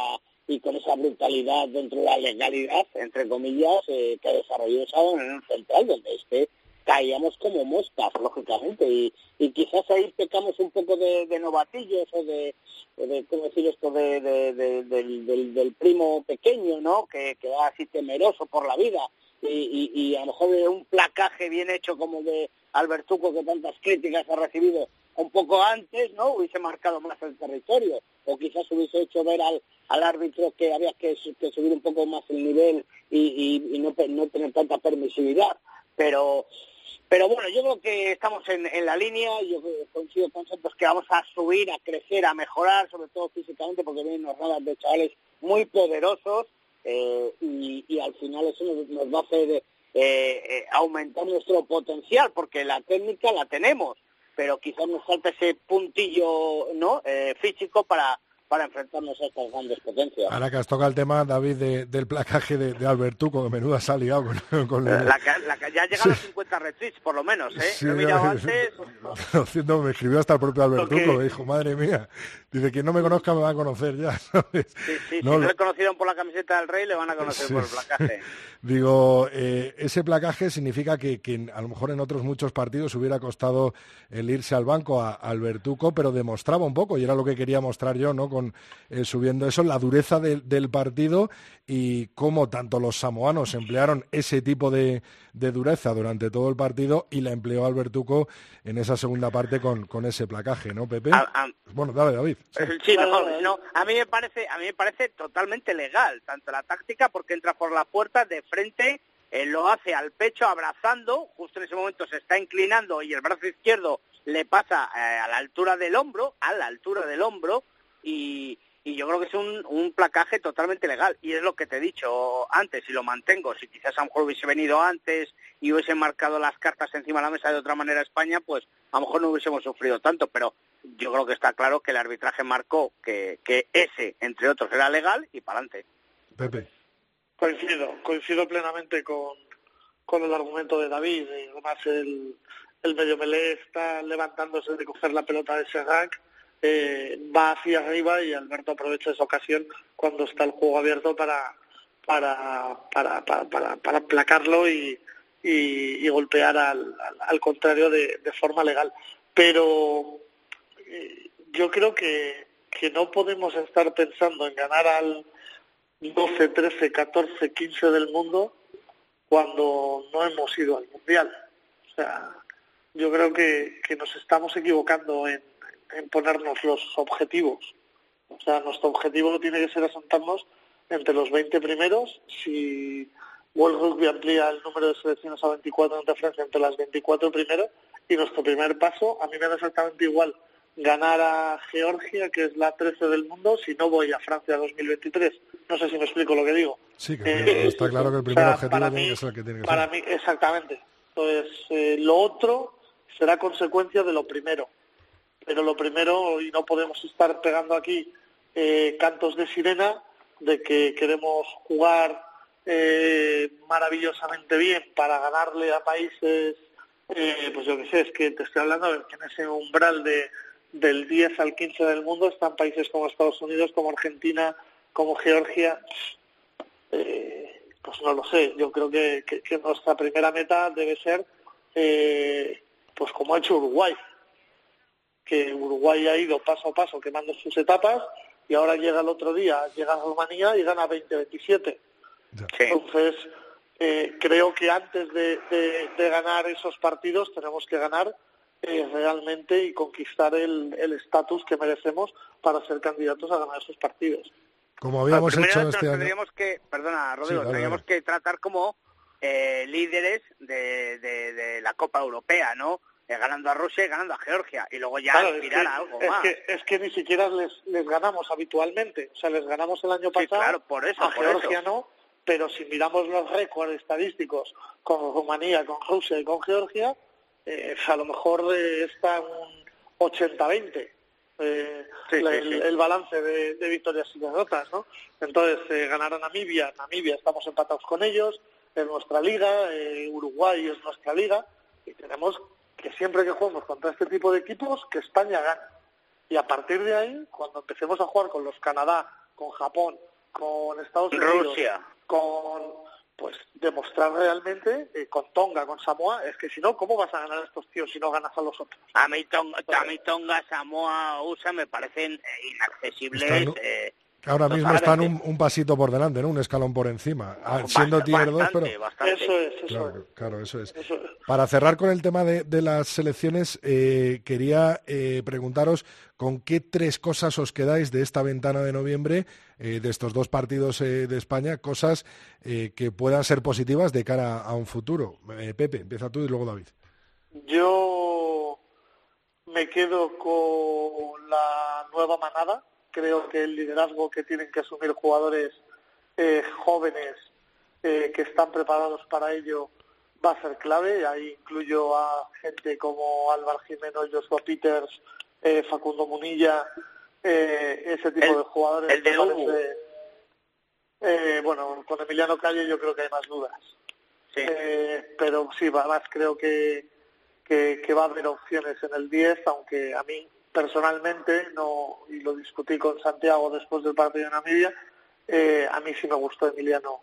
y con esa brutalidad dentro de la legalidad, entre comillas, eh, que ha desarrollado en el central, donde esté caíamos como moscas, lógicamente, y, y quizás ahí pecamos un poco de, novatillos o de, de, ¿cómo decir esto?, de, del, primo pequeño, ¿no?, que, que, va así temeroso por la vida, y, y, a lo mejor de un placaje bien hecho como de Albertuco, que tantas críticas ha recibido un poco antes, ¿no?, hubiese marcado más el territorio, o quizás hubiese hecho ver al, al árbitro que había que, subir un poco más el nivel y, y, y no, no tener tanta permisividad, pero pero bueno, yo creo que estamos en, en la línea, yo coincido con Santos que vamos a subir, a crecer, a mejorar, sobre todo físicamente, porque vienen unas de chavales muy poderosos eh, y, y, al final eso nos, va a hacer eh, eh, aumentar nuestro potencial, porque la técnica la tenemos, pero quizás nos falta ese puntillo no eh, físico para para enfrentarnos a estas grandes potencias. Ahora que has tocado el tema, David, del placaje de, de Albertuco, que menuda se ha liado con, con la, la, Ya ha llegado a 50 retweets, por lo menos, ¿eh? Sí, he mirado antes... me escribió hasta el propio Albertuco, me dijo, madre mía, dice, quien no me conozca me va a conocer ya, ¿sabes? Sí, sí, no, si no le conocieron por la camiseta del Rey, le van a conocer por el placaje. Digo, eh, ese placaje significa que, que, a lo mejor en otros muchos partidos hubiera costado el irse al banco a, a Albertuco, pero demostraba un poco, y era lo que quería mostrar yo, ¿no?, con eh, subiendo eso, la dureza del partido y cómo tanto los samoanos emplearon ese tipo de, dureza durante todo el partido y la empleó Albertuco en esa segunda parte con, con ese placaje, ¿no, Pepe? bueno, dale, David. Sí, no, a mí me parece, a mí me parece totalmente legal, tanto la táctica porque entra por la puerta de frente eh, lo hace al pecho abrazando, justo en ese momento se está inclinando y el brazo izquierdo le pasa eh, a la altura del hombro, a la altura del hombro, y, y yo creo que es un, un, placaje totalmente legal. Y es lo que te he dicho antes, y lo mantengo. Si quizás a lo mejor hubiese venido antes y hubiese marcado las cartas encima de la mesa de otra manera España, pues a lo mejor no hubiésemos sufrido tanto. Pero yo creo que está claro que el arbitraje marcó que, que ese, entre otros, era legal y para adelante. Pepe. Coincido, coincido plenamente con, con el argumento de David. Además, el, el medio melé está levantándose de coger la pelota de Serrac eh, va hacia arriba y Alberto aprovecha esa ocasión cuando está el juego abierto para para para para, para, placarlo y, y, golpear al, al, contrario de, de, forma legal. Pero eh, yo creo que, que no podemos estar pensando en ganar al 12, 13, 14, 15 del mundo cuando no hemos ido al mundial. O sea yo creo que, que nos estamos equivocando en en ponernos los objetivos. O sea, nuestro objetivo tiene que ser asentarnos entre los 20 primeros. Si World Rugby amplía el número de selecciones a 24 en referencia entre las 24 primeros, y nuestro primer paso, a mí me da exactamente igual ganar a Georgia, que es la 13 del mundo, si no voy a Francia 2023. No sé si me explico lo que digo. Sí, que eh, está claro que el primer objetivo tiene que ser el que tiene que para mí, exactamente. Entonces, eh, lo otro será consecuencia de lo primero pero lo primero, y no podemos estar pegando aquí eh, cantos de sirena, de que queremos jugar eh, maravillosamente bien para ganarle a países, eh, pues yo qué sé, es que te estoy hablando que en ese umbral de, del 10 al 15 del mundo están países como Estados Unidos, como Argentina, como Georgia. pues no lo sé, yo creo que, que nuestra primera meta debe ser, pues como ha hecho Uruguay, que Uruguay ha ido paso a paso quemando sus etapas y ahora llega el otro día, llega a Rumanía y gana 20-27. Entonces, eh, creo que antes de, ganar esos partidos tenemos que ganar eh, realmente y conquistar el estatus que merecemos para ser candidatos a ganar esos partidos. Como habíamos hecho este año. Tendríamos que, perdona, Rodrigo, tendríamos que tratar como eh, líderes de, de la Copa Europea, ¿no? Eh, ganando a Rusia y ganando a Georgia y luego ya aspirar a algo es más. Que, es que ni siquiera les, les ganamos habitualmente, o sea, les ganamos el año pasado, claro, por eso, a Georgia no, pero si miramos los récords estadísticos con Rumanía, con Rusia y con Georgia, eh, a lo mejor eh, está un 80-20. Eh, el, balance de, de, victorias y derrotas, ¿no? Entonces, eh, ganar a Namibia, Namibia estamos empatados con ellos, es nuestra liga, Uruguay es nuestra liga, y tenemos que siempre que juguemos contra este tipo de equipos, que España gane. Y a partir de ahí, cuando empecemos a jugar con los Canadá, con Japón, con Estados Unidos, Rusia. con pues demostrar realmente eh, con Tonga, con Samoa, es que si no, ¿cómo vas a ganar a estos tíos si no ganas a los otros? A mí Tonga, a mí Tonga Samoa, USA me parecen eh, inaccesibles. Eh, Ahora mismo están un, pasito por delante, ¿no? Un escalón por encima, ah, siendo tier 2, pero... Eso es, eso claro, eso es. Para cerrar con el tema de, las selecciones, eh, quería eh, preguntaros con qué tres cosas os quedáis de esta ventana de noviembre, eh, de estos dos partidos de España, cosas que puedan ser positivas de cara a un futuro. Pepe, empieza tú y luego David. Yo me quedo con la nueva manada creo que el liderazgo que tienen que asumir jugadores eh, jóvenes eh, que están preparados para ello va a ser clave. Ahí incluyo a gente como Álvaro Jimeno, Joshua Peters, eh, Facundo Munilla, ese tipo de jugadores. El de bueno, con Emiliano Calle yo creo que hay más dudas. pero sí, más creo que, que, que va a haber opciones en el 10, aunque a mí personalmente, no y lo discutí con Santiago después del partido de Namibia, eh, a mí sí me gustó Emiliano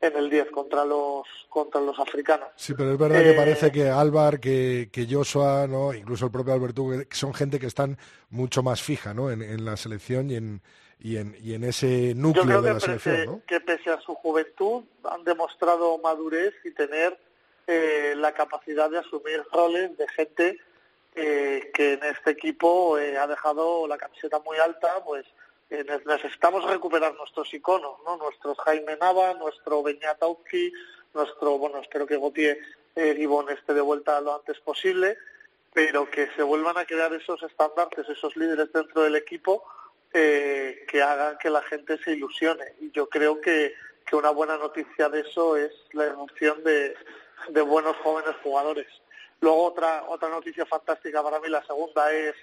en el 10 contra los contra los africanos. Sí, pero es verdad que parece eh, que Álvar, que, que Joshua, ¿no? incluso el propio Alberto, son gente que están mucho más fija ¿no? en, la selección y en, y en, y en ese núcleo de la selección. ¿no? que pese a su juventud han demostrado madurez y tener eh, la capacidad de asumir roles de gente eh, que en este equipo eh, ha dejado la camiseta muy alta, pues eh, necesitamos recuperar nuestros iconos, ¿no? Nuestros Jaime Nava, nuestro Beñatowski, nuestro, bueno, espero que Gautier eh, Gibón esté de vuelta lo antes posible, pero que se vuelvan a crear esos estandartes, esos líderes dentro del equipo eh, que hagan que la gente se ilusione. Y yo creo que, que una buena noticia de eso es la erupción de, de buenos jóvenes jugadores. Luego otra otra noticia fantástica para mí, la segunda es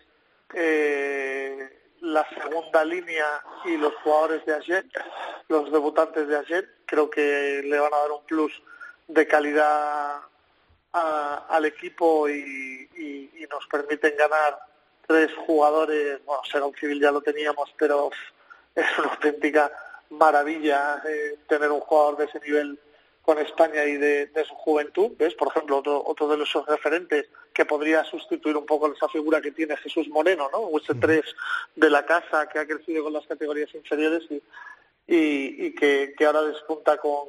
eh, la segunda línea y los jugadores de ayer, los debutantes de ayer, creo que le van a dar un plus de calidad al equipo y, nos permiten ganar tres jugadores, bueno, será un civil ya lo teníamos, pero es una auténtica maravilla eh, tener un jugador de ese nivel con España y de, su juventud, ¿ves? Por ejemplo, otro, otro de los referentes que podría sustituir un poco esa figura que tiene Jesús Moreno, ¿no? O ese tres de la casa que ha crecido con las categorías inferiores y, y, que, ahora despunta con,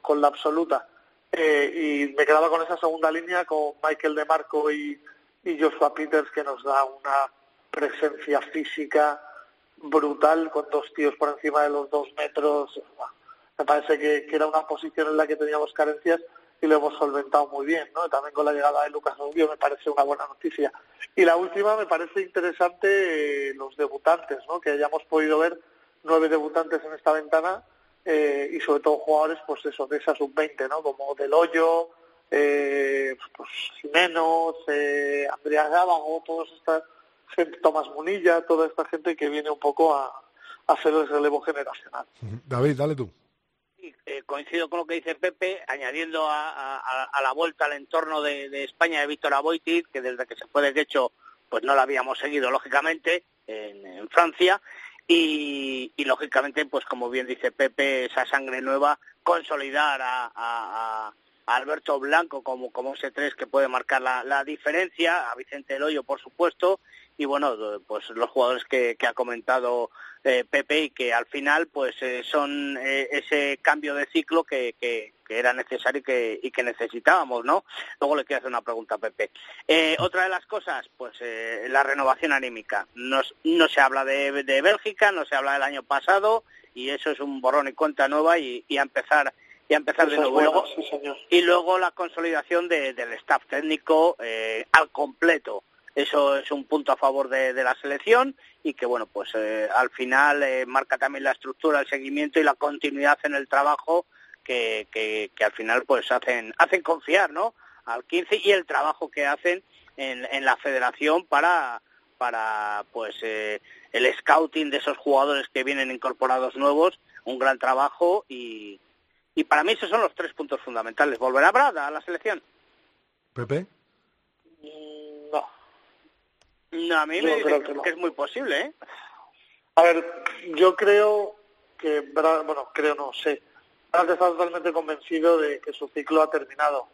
con, la absoluta. Eh, y me quedaba con esa segunda línea con Michael De Marco y, y Joshua Peters que nos da una presencia física brutal con dos tíos por encima de los dos metros me parece que, era una posición en la que teníamos carencias y lo hemos solventado muy bien, ¿no? También con la llegada de Lucas Rubio me parece una buena noticia. Y la última me parece interesante eh, los debutantes, ¿no? Que hayamos podido ver nueve debutantes en esta ventana eh, y sobre todo jugadores, pues eso, de esa sub-20, ¿no? Como Del Hoyo, eh, pues Jimenos, eh, Andrea Gábago, todos esta gente, Tomás Munilla, toda esta gente que viene un poco a, a hacer el relevo generacional. David, dale tú. Eh, coincido con lo que dice Pepe, añadiendo a, la vuelta al entorno de, España de Víctor Aboitis, que desde que se fue de hecho pues no la habíamos seguido lógicamente en, Francia, y, lógicamente, pues como bien dice Pepe, esa sangre nueva, consolidar a, Alberto Blanco como, como ese tres que puede marcar la, diferencia, a Vicente Eloyo, por supuesto, y bueno, pues los jugadores que, ha comentado eh, Pepe y que al final pues eh, son eh, ese cambio de ciclo que, que, era necesario y que, y que necesitábamos, ¿no? Luego le quiero hacer una pregunta a Pepe. otra de las cosas, pues la renovación anímica. no se habla de, de, Bélgica, no se habla del año pasado y eso es un borrón y cuenta nueva y, y a empezar y a empezar de nuevo. y luego la consolidación del staff técnico al completo eso es un punto a favor de, la selección y que bueno pues eh, al final eh, marca también la estructura el seguimiento y la continuidad en el trabajo que, que, al final pues hacen hacen confiar no al 15 y el trabajo que hacen en, en la federación para para pues eh, el scouting de esos jugadores que vienen incorporados nuevos un gran trabajo y, y para mí esos son los tres puntos fundamentales. Volverá Brada a la selección Pepe no, a mí me dice que, es muy posible, ¿eh? A ver, yo creo que, bueno, creo no, sé. Brad está totalmente convencido de que su ciclo ha terminado.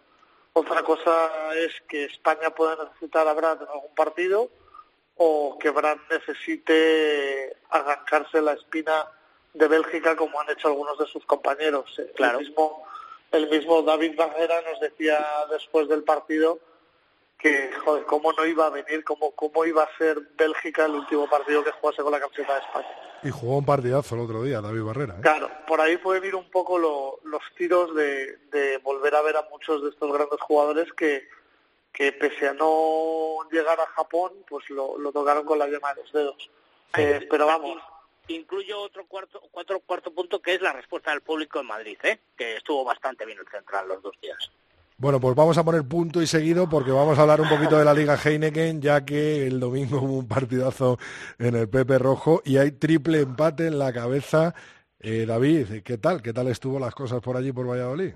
Otra cosa es que España pueda necesitar a Brad en algún partido o que Brad necesite arrancarse la espina de Bélgica como han hecho algunos de sus compañeros. Claro. El mismo, el mismo David Barrera nos decía después del partido que, joder, cómo no iba a venir, cómo, cómo iba a ser Bélgica el último partido que jugase con la camiseta de España. Y jugó un partidazo el otro día, David Barrera. ¿eh? Claro, por ahí pueden ir un poco los tiros de, de, volver a ver a muchos de estos grandes jugadores que, que pese a no llegar a Japón, pues lo, lo tocaron con la yema de los dedos. Eh, pero vamos. Incluyo otro cuarto, cuatro, cuarto punto que es la respuesta del público en Madrid, ¿eh? que estuvo bastante bien el central los dos días. Bueno, pues vamos a poner punto y seguido porque vamos a hablar un poquito de la Liga Heineken, ya que el domingo hubo un partidazo en el Pepe Rojo y hay triple empate en la cabeza. Eh, David, ¿qué tal? ¿Qué tal estuvo las cosas por allí, por Valladolid?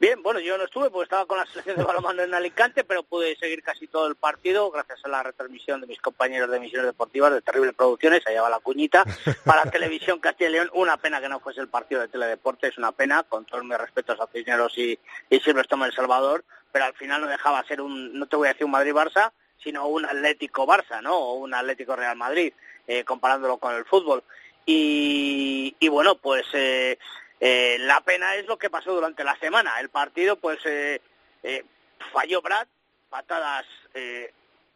Bien, bueno, yo no estuve porque estaba con la selección de balonmano en Alicante, pero pude seguir casi todo el partido gracias a la retransmisión de mis compañeros de emisiones deportivas de Terrible Producciones, allá va la cuñita, para Televisión Castilla y León. Una pena que no fuese el partido de Teledeporte, es una pena, con todos mis respetos a Cisneros y, y Silvestre El Salvador, pero al final no dejaba ser un, no te voy a decir un Madrid-Barça, sino un Atlético-Barça, ¿no? O un Atlético-Real Madrid, eh, comparándolo con el fútbol. Y, y bueno, pues... Eh, eh, la pena es lo que pasó durante la semana. El partido, pues, eh, eh, falló Brad, patadas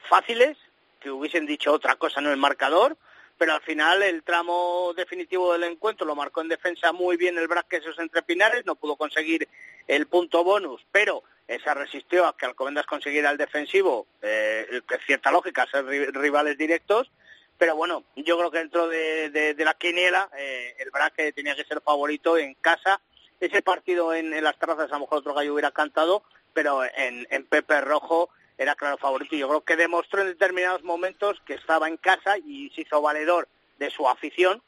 fáciles, que hubiesen dicho otra cosa en el marcador, pero al final el tramo definitivo del encuentro lo marcó en defensa muy bien el Brad Quesos entre Pinares, no pudo conseguir el punto bonus, pero se resistió a que Alcobendas consiguiera el defensivo, eh, cierta lógica, ser rivales directos, pero bueno, yo creo que dentro de, la quiniela eh, el Braque tenía que ser favorito en casa. Ese partido en, las trazas a lo mejor otro gallo hubiera cantado, pero en, en Pepe Rojo era claro favorito. Yo creo que demostró en determinados momentos que estaba en casa y se hizo valedor de su afición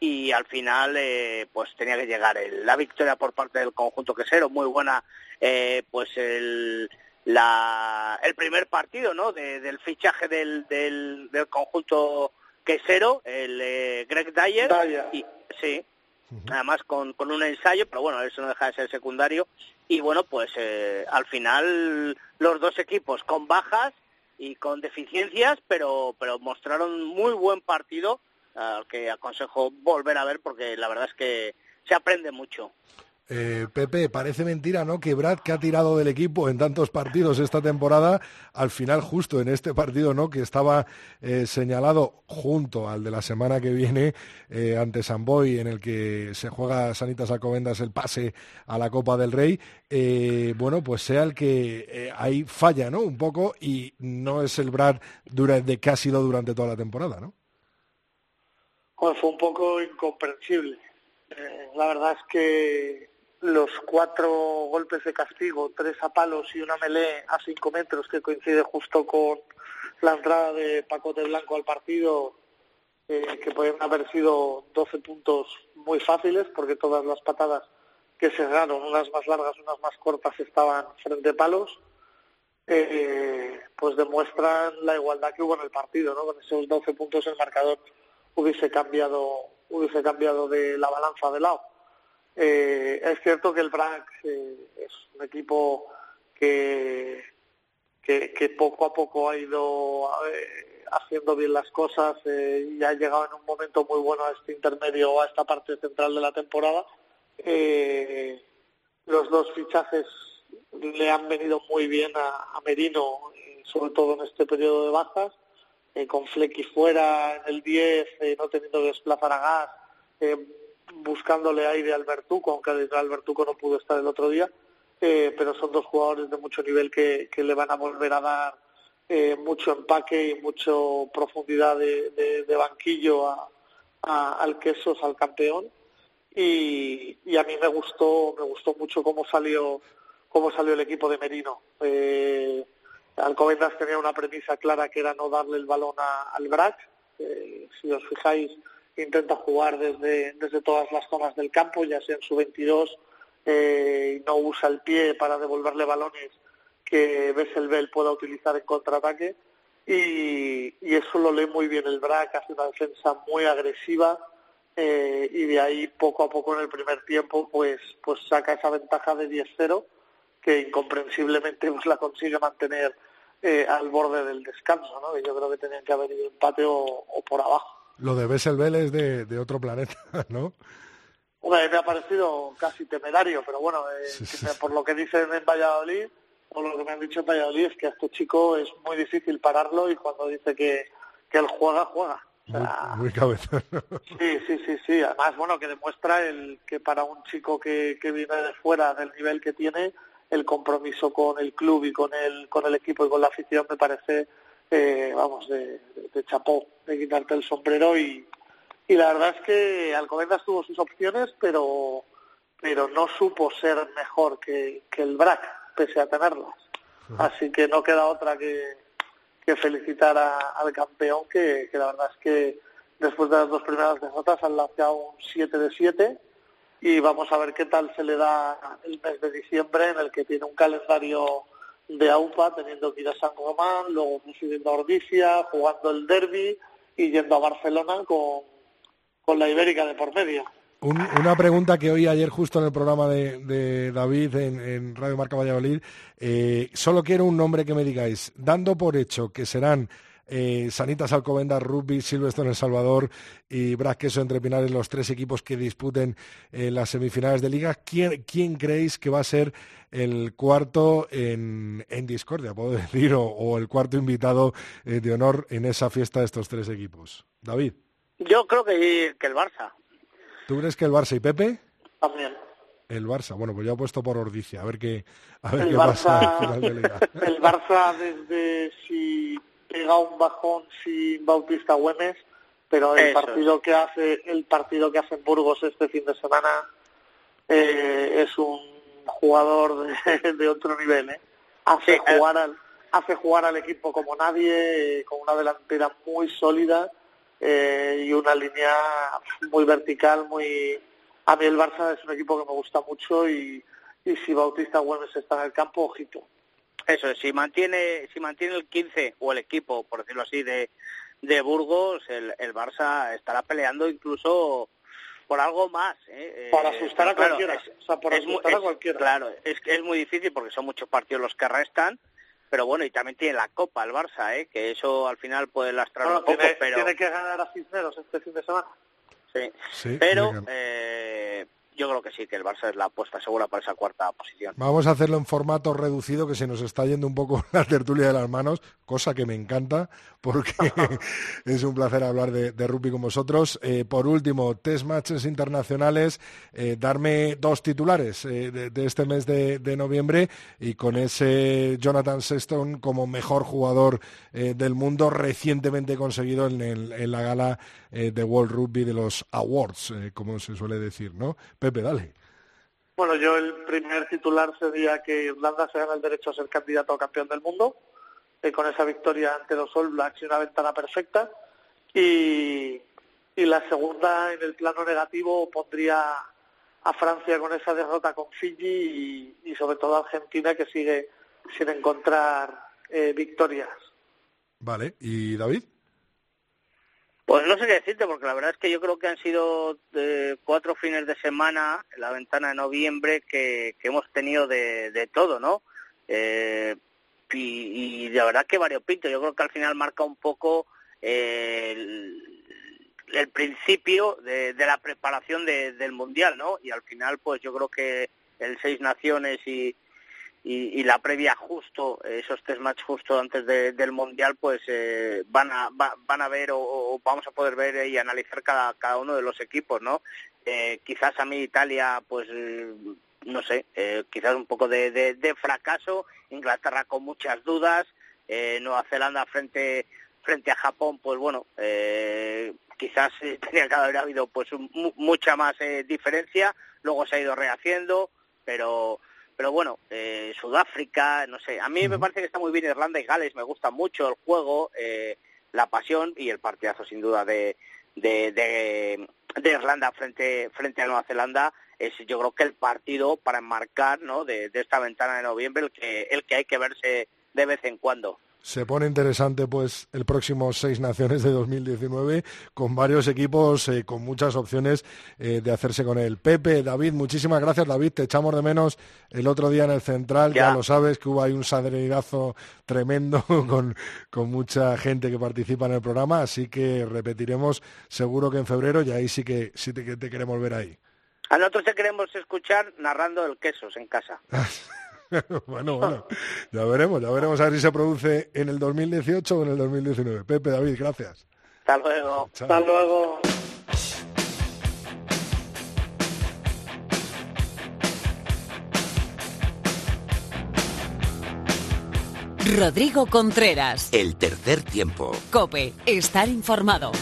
y al final eh, pues tenía que llegar la victoria por parte del conjunto quesero muy buena eh, pues el la, el primer partido no del fichaje del, del, conjunto quesero el eh, Greg Dyer, y sí además con, con un ensayo pero bueno eso no deja de ser secundario. Y bueno pues al final los dos equipos con bajas y con deficiencias pero pero mostraron muy buen partido al que aconsejo volver a ver porque la verdad es que se aprende mucho. Eh, Pepe, parece mentira, ¿no? Que Brad, que ha tirado del equipo en tantos partidos esta temporada, al final justo en este partido, ¿no? Que estaba eh, señalado junto al de la semana que viene eh, ante Samboy, en el que se juega Sanitas Alcobendas el pase a la Copa del Rey, bueno, pues sea el que ahí falla, ¿no? Un poco y no es el Brad de que ha sido durante toda la temporada, ¿no? fue un poco incomprensible. Eh, la verdad es que los cuatro golpes de castigo, tres a palos y una melé a cinco metros, que coincide justo con la entrada de Pacote Blanco al partido, eh, que pueden haber sido 12 puntos muy fáciles, porque todas las patadas que se ganaron, unas más largas, unas más cortas, estaban frente a palos, eh, pues demuestran la igualdad que hubo en el partido, ¿no? Con esos 12 puntos el marcador hubiese cambiado hubiese cambiado de la balanza de lado. Eh, es cierto que el Brac eh, es un equipo que, que, poco a poco ha ido eh, haciendo bien las cosas y ha llegado en un momento muy bueno a este intermedio, a esta parte central de la temporada. los dos fichajes le han venido muy bien a, a Merino, sobre todo en este periodo de bajas eh, con Flecky fuera en el 10, eh, no teniendo que desplazar a Gas, eh, buscándole aire a Albertuco, aunque Albertuco no pudo estar el otro día, pero son dos jugadores de mucho nivel que, le van a volver a dar mucho empaque y mucha profundidad de, banquillo al Quesos, al campeón. Y, y, a mí me gustó, me gustó mucho cómo salió, cómo salió el equipo de Merino. Eh, Alcobendas tenía una premisa clara que era no darle el balón al BRAC. si os fijáis, intenta jugar desde, desde todas las zonas del campo, ya sea en su 22, eh, no usa el pie para devolverle balones que Besselbel pueda utilizar en contraataque. Y, eso lo lee muy bien el BRAC, hace una defensa muy agresiva eh, y de ahí poco a poco en el primer tiempo pues, pues saca esa ventaja de 10-0 que incomprensiblemente pues, la consigue mantener eh, al borde del descanso, ¿no? yo creo que tenían que haber ido empate o, por abajo. Lo de Besselbel es de, de otro planeta, ¿no? Bueno, me ha parecido casi temerario, pero bueno, eh, por lo que dicen en Valladolid, o lo que me han dicho en Valladolid, es que a este chico es muy difícil pararlo y cuando dice que, que él juega, juega. muy, cabezón. Sí, sí, sí, sí. Además, bueno, que demuestra el que para un chico que, que viene de fuera del nivel que tiene, el compromiso con el club y con el, con el equipo y con la afición me parece, eh, vamos, de, de, chapó, de quitarte el sombrero y, y la verdad es que Alcobendas tuvo sus opciones, pero, pero no supo ser mejor que, que el BRAC, pese a tenerlas. Así que no queda otra que, que felicitar al campeón, que, que la verdad es que después de las dos primeras derrotas han lanzado un 7 de 7 y vamos a ver qué tal se le da el mes de diciembre en el que tiene un calendario de AUPA teniendo que ir a San Román, luego residiendo a Ordicia, jugando el derby y yendo a Barcelona con, con la Ibérica de por medio. una pregunta que oí ayer justo en el programa de, David en, Radio Marca Valladolid. Eh, solo quiero un nombre que me digáis. Dando por hecho que serán eh, Sanitas Alcobendas, Rugby, Silvestre en El Salvador y Queso entre Pinares, los tres equipos que disputen eh, las semifinales de liga. ¿Quién, ¿Quién, creéis que va a ser el cuarto en, discordia, puedo decir, o, el cuarto invitado eh, de honor en esa fiesta de estos tres equipos? David. Yo creo que, que el Barça. ¿Tú crees que el Barça y Pepe? También. El Barça, bueno, pues ya he puesto por Ordicia, a ver qué, a ver El qué pasa Barça- al final de liga. El Barça desde si pega un bajón sin Bautista Güemes, pero el Eso partido que hace el partido que hace en Burgos este fin de semana eh, es un jugador de, de otro nivel, ¿eh? Hace Sí, jugar al hace jugar al equipo como nadie, con una delantera muy sólida eh, y una línea muy vertical, muy a mí el Barça es un equipo que me gusta mucho y, y si Bautista Güemes está en el campo, ojito. Eso, es, si mantiene, si mantiene el 15 o el equipo, por decirlo así, de, de Burgos, el, el Barça estará peleando incluso por algo más. ¿eh? Para Eh, asustar a claro, cualquiera, es- o sea, por es asustar a cualquiera. Claro, es que es muy difícil porque son muchos partidos los que restan, pero bueno, y también tiene la Copa el Barça, ¿eh? que eso al final puede lastrar Bueno, un poco, tiene, pero... tiene que ganar a Cisneros este fin de semana. Sí. Sí, Pero eh, yo creo que sí, que el Barça es la apuesta segura para esa cuarta posición. Vamos a hacerlo en formato reducido, que se nos está yendo un poco la tertulia de las manos, cosa que me encanta, porque es un placer hablar de, de rugby con vosotros. Eh, por último, test matches internacionales, eh, darme dos titulares eh, de, de este mes de, de noviembre y con ese Jonathan Sexton como mejor jugador del mundo recientemente conseguido en, el- en la gala de World Rugby de los Awards, como se suele decir, ¿no? Pepe, dale. Bueno, yo el primer titular sería que Irlanda se gana el derecho a ser candidato a campeón del mundo, eh, con esa victoria ante los All Blacks y una ventana perfecta. Y, y la segunda, en el plano negativo, pondría a Francia con esa derrota con Fiji y, y sobre todo a Argentina que sigue sin encontrar eh, victorias. Vale, ¿y David? Pues no sé qué decirte, porque la verdad es que yo creo que han sido eh, cuatro fines de semana, la ventana de noviembre, que, que hemos tenido de, de todo, ¿no? Eh, y, de verdad que variopinto. Yo creo que al final marca un poco eh, el, el principio de, de la preparación de- del Mundial, ¿no? Y al final, pues yo creo que el Seis Naciones y, y, y la previa justo, esos tres matches justo antes de- del Mundial, pues eh, van, a, va- van a ver o, vamos a poder ver y analizar cada, cada uno de los equipos, ¿no? Eh, quizás a mí Italia, pues eh, no sé, eh, quizás un poco de, de- fracaso, Inglaterra con muchas dudas, eh, Nueva Zelanda frente frente a Japón, pues bueno, eh, quizás eh, tenía que haber habido pues un- mu- mucha más diferencia, luego se ha ido rehaciendo, pero pero bueno, eh, Sudáfrica, no sé, a mí me parece que está muy bien Irlanda y Gales, me gusta mucho el juego, eh, la pasión y el partidazo sin duda de, de, de, de Irlanda frente, frente a Nueva Zelanda es yo creo que el partido para enmarcar ¿no? de, de esta ventana de noviembre el que, el que hay que verse de vez en cuando. Se pone interesante pues el próximo Seis Naciones de 2019 con varios equipos eh, con muchas opciones eh, de hacerse con él. Pepe, David, muchísimas gracias David, te echamos de menos el otro día en el Central, ya, Ya. lo sabes que hubo ahí un sadrenidazo tremendo con, con mucha gente que participa en el programa, así que repetiremos seguro que en febrero y ahí sí que sí te, que te queremos ver ahí. A nosotros te queremos escuchar narrando el quesos en casa. bueno, bueno, ya veremos, ya veremos a ver si se produce en el 2018 o en el 2019. Pepe, David, gracias. Hasta luego. Chao. Hasta luego. Rodrigo Contreras. El tercer tiempo. Cope, estar informado.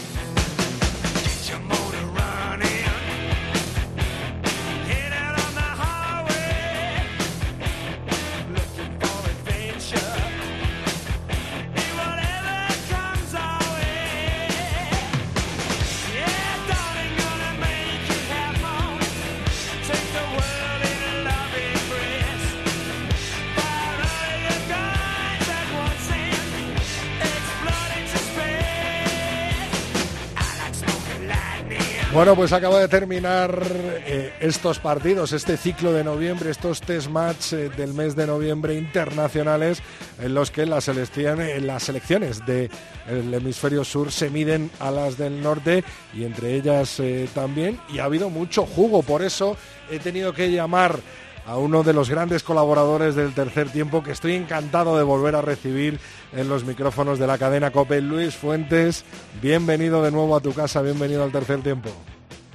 Bueno, pues acaba de terminar eh, estos partidos, este ciclo de noviembre, estos test match eh, del mes de noviembre internacionales en los que las, selecciones, las selecciones del hemisferio sur se miden a las del norte y entre ellas eh, también. Y ha habido mucho jugo, por eso he tenido que llamar a uno de los grandes colaboradores del tercer tiempo que estoy encantado de volver a recibir en los micrófonos de la cadena COPE. Luis Fuentes, bienvenido de nuevo a tu casa, bienvenido al tercer tiempo.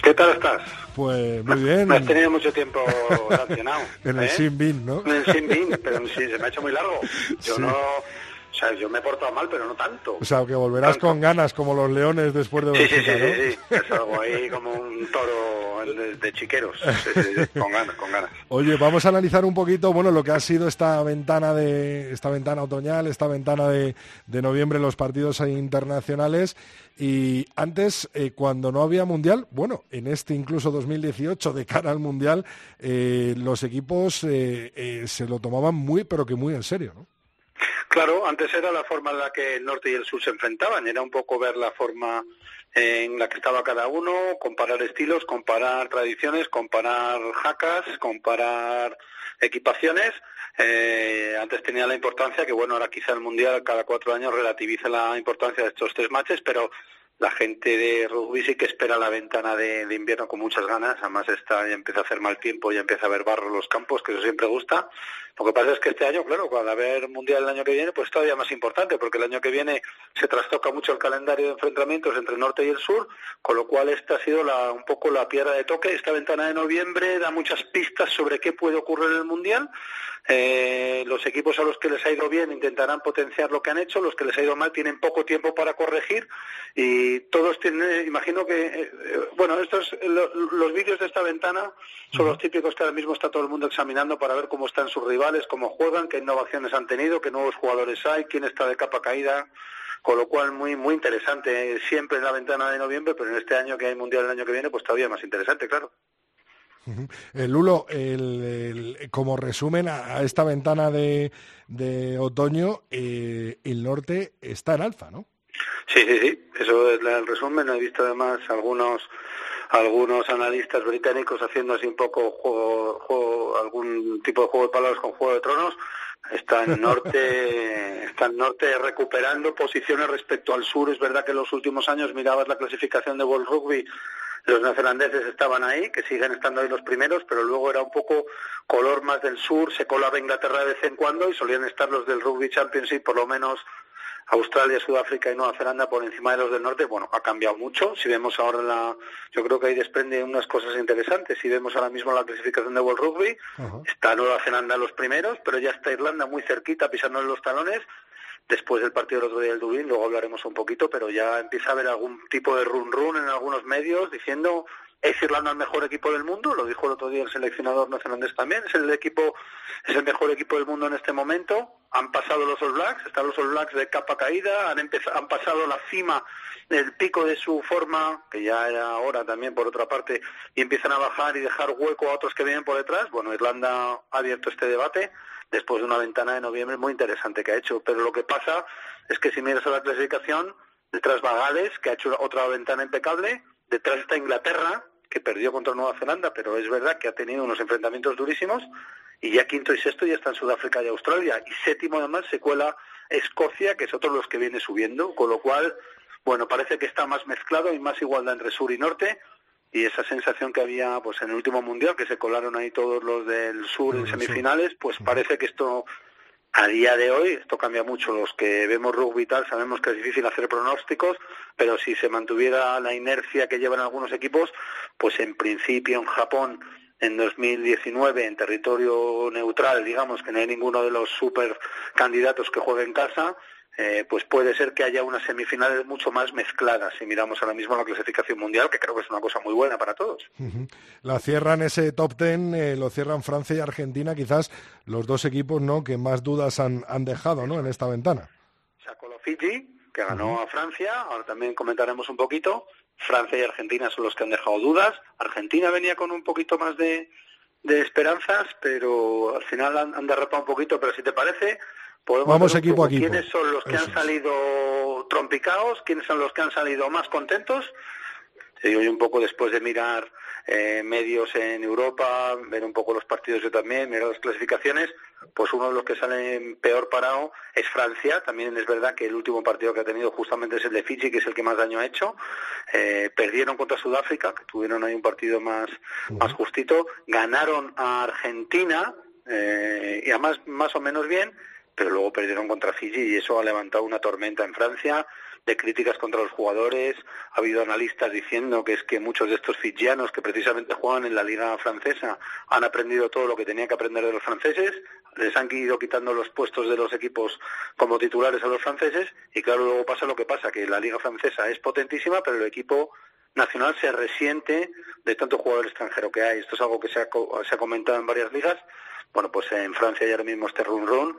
¿Qué ¿Qué tal estás? Pues muy bien. Me has tenido mucho tiempo sancionado. en el ¿eh? Sin Bin, ¿no? En el Sin Bin, pero sí, se me ha hecho muy largo. Yo Sí. no... O sea, yo me he portado mal, pero no tanto. O sea, que volverás Tanto. con ganas como los leones después de Sí, sí, sí, Bélgica, ¿no? sí, sí. Es algo ahí como un toro de, de chiqueros. Sí, sí, sí, con ganas, con ganas. Oye, vamos a analizar un poquito, bueno, lo que ha sido esta ventana de esta ventana otoñal, esta ventana de, de noviembre, los partidos internacionales. Y antes, eh, cuando no había mundial, bueno, en este incluso 2018 de cara al mundial, eh, los equipos eh, se lo tomaban muy, pero que muy en serio, ¿no? Claro, antes era la forma en la que el norte y el sur se enfrentaban, era un poco ver la forma en la que estaba cada uno, comparar estilos, comparar tradiciones, comparar jacas, comparar equipaciones. Eh, antes tenía la importancia que, bueno, ahora quizá el Mundial cada cuatro años relativiza la importancia de estos tres matches, pero la gente de rugby sí que espera la ventana de, invierno con muchas ganas. Además, está, ya empieza a hacer mal tiempo, ya empieza a haber barro en los campos, que eso siempre gusta. Lo que pasa es que este año, claro, cuando haber mundial el año que viene, pues todavía más importante, porque el año que viene se trastoca mucho el calendario de enfrentamientos entre el norte y el sur, con lo cual esta ha sido la, un poco la piedra de toque. Esta ventana de noviembre da muchas pistas sobre qué puede ocurrir en el mundial. Eh, los equipos a los que les ha ido bien intentarán potenciar lo que han hecho, los que les ha ido mal tienen poco tiempo para corregir y todos tienen, imagino que, eh, eh, bueno, estos, lo- los vídeos de esta ventana son los típicos que ahora mismo está todo el mundo examinando para ver cómo están sus rivales, cómo juegan, qué innovaciones han tenido, qué nuevos jugadores hay, quién está de capa caída, con lo cual muy muy interesante siempre en la ventana de noviembre, pero en este año que hay mundial el año que viene, pues todavía más interesante, claro. Eh, Lulo, el- el- como resumen a, a esta ventana de, de otoño, eh, el norte está en alfa, ¿no? Sí, sí, sí, eso es el resumen. He visto además algunos algunos analistas británicos haciendo así un poco juego, juego- algún tipo de juego de palabras con Juego de Tronos. Está el norte, está el norte recuperando posiciones respecto al sur. Es verdad que en los últimos años mirabas la clasificación de World Rugby, los neozelandeses estaban ahí, que siguen estando ahí los primeros, pero luego era un poco color más del sur, se colaba Inglaterra de vez en cuando y solían estar los del Rugby Championship por lo menos Australia, Sudáfrica y Nueva Zelanda por encima de los del norte, bueno, ha cambiado mucho. Si vemos ahora la, yo creo que ahí desprende unas cosas interesantes. Si vemos ahora mismo la clasificación de World Rugby, está Nueva Zelanda los primeros, pero ya está Irlanda muy cerquita pisándole los talones. Después del partido del otro día del Dublín, luego hablaremos un poquito, pero ya empieza a haber algún tipo de run run en algunos medios diciendo es Irlanda el mejor equipo del mundo, lo dijo el otro día el seleccionador neozelandés también, es el equipo, es el mejor equipo del mundo en este momento, han pasado los All Blacks, están los All Blacks de capa caída, han empezado, han pasado la cima del pico de su forma, que ya era ahora también por otra parte, y empiezan a bajar y dejar hueco a otros que vienen por detrás. Bueno, Irlanda ha abierto este debate después de una ventana de noviembre muy interesante que ha hecho, pero lo que pasa es que si miras a la clasificación, detrás va Gales, que ha hecho otra ventana impecable, detrás está Inglaterra, que perdió contra Nueva Zelanda, pero es verdad que ha tenido unos enfrentamientos durísimos, y ya quinto y sexto ya están Sudáfrica y Australia, y séptimo además se cuela Escocia, que es otro de los que viene subiendo, con lo cual, bueno, parece que está más mezclado y más igualdad entre sur y norte, y esa sensación que había pues en el último mundial, que se colaron ahí todos los del sur en semifinales, pues parece que esto a día de hoy, esto cambia mucho, los que vemos rugby tal, sabemos que es difícil hacer pronósticos, pero si se mantuviera la inercia que llevan algunos equipos, pues en principio en Japón en 2019 en territorio neutral, digamos que no hay ninguno de los super candidatos que juegue en casa, eh, pues puede ser que haya unas semifinales mucho más mezcladas si miramos ahora mismo la clasificación mundial, que creo que es una cosa muy buena para todos. La cierran ese top ten, eh, lo cierran Francia y Argentina, quizás los dos equipos no que más dudas han, han dejado ¿no? en esta ventana. Sacó los Fiji, que ganó a Francia, ahora también comentaremos un poquito. Francia y Argentina son los que han dejado dudas. Argentina venía con un poquito más de, de esperanzas, pero al final han, han derrapado un poquito. Pero si te parece, podemos Vamos ver equipo a equipo. quiénes son los que Eso han salido trompicados, quiénes son los que han salido más contentos. Te digo yo un poco después de mirar eh, medios en Europa, ver un poco los partidos yo también, mirar las clasificaciones, pues uno de los que sale peor parado es Francia. También es verdad que el último partido que ha tenido justamente es el de Fiji, que es el que más daño ha hecho. Eh, perdieron contra Sudáfrica, que tuvieron ahí un partido más, más justito. Ganaron a Argentina, eh, y además más o menos bien, pero luego perdieron contra Fiji y eso ha levantado una tormenta en Francia. de críticas contra los jugadores. Ha habido analistas diciendo que es que muchos de estos fijianos que precisamente juegan en la liga francesa han aprendido todo lo que tenían que aprender de los franceses, les han ido quitando los puestos de los equipos como titulares a los franceses y claro, luego pasa lo que pasa, que la liga francesa es potentísima, pero el equipo nacional se resiente de tanto jugador extranjero que hay. Esto es algo que se ha, se ha comentado en varias ligas. Bueno, pues en Francia ya ahora mismo este run run.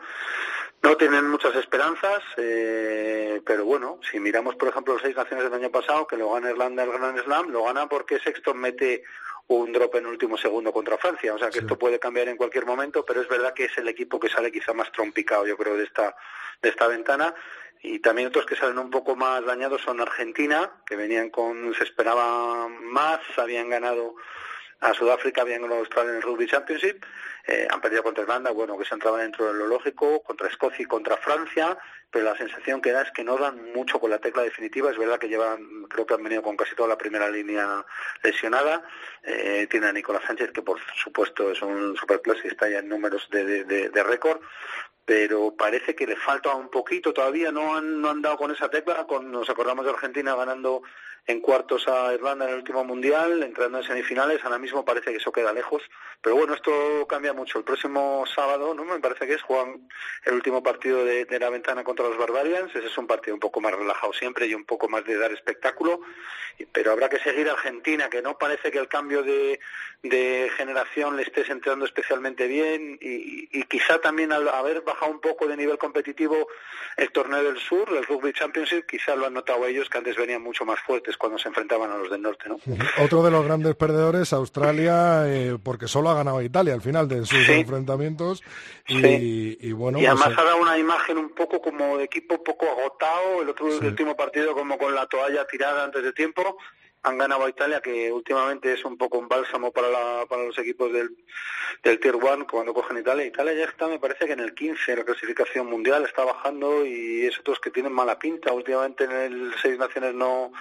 No tienen muchas esperanzas, eh, pero bueno, si miramos por ejemplo los seis naciones del año pasado, que lo gana Irlanda el Grand Slam, lo gana porque Sexton mete un drop en último segundo contra Francia. O sea que esto puede cambiar en cualquier momento, pero es verdad que es el equipo que sale quizá más trompicado, yo creo, de esta, de esta ventana. Y también otros que salen un poco más dañados son Argentina, que venían con, se esperaba más, habían ganado a Sudáfrica, habían ganado Australia en el Rugby Championship, eh, han perdido contra Irlanda, bueno, que se entraba dentro de lo lógico, contra Escocia y contra Francia, pero la sensación que da es que no dan mucho con la tecla definitiva, es verdad que llevan, creo que han venido con casi toda la primera línea lesionada, eh, tiene a Nicolás Sánchez, que por supuesto es un superclase y está ya en números de, de récord, pero parece que le falta un poquito. Todavía, no han, no han dado con esa tecla, con, nos acordamos de Argentina ganando en cuartos a Irlanda en el último mundial, entrando en semifinales, ahora mismo parece que eso queda lejos, pero bueno, esto cambia mucho. El próximo sábado, ¿no? Me parece que es juegan el último partido de, la ventana contra los Barbarians, ese es un partido un poco más relajado siempre y un poco más de dar espectáculo, pero habrá que seguir a Argentina, que no parece que el cambio de, generación le esté entrando especialmente bien y, quizá también al haber bajado un poco de nivel competitivo el torneo del sur, el Rugby Championship, quizá lo han notado ellos que antes venían mucho más fuertes cuando se enfrentaban a los del norte. ¿no? Otro de los grandes perdedores, Australia, eh, porque solo ha ganado Italia al final de sus enfrentamientos. Y, bueno, y además pues, ha dado una imagen un poco como de equipo un poco agotado, el otro último partido como con la toalla tirada antes de tiempo. Han ganado a Italia, que últimamente es un poco un bálsamo para, la, para los equipos del, del Tier 1 cuando cogen Italia. Italia ya está, me parece que en el 15 la clasificación mundial está bajando y es otros que tienen mala pinta. Últimamente en el Seis Naciones no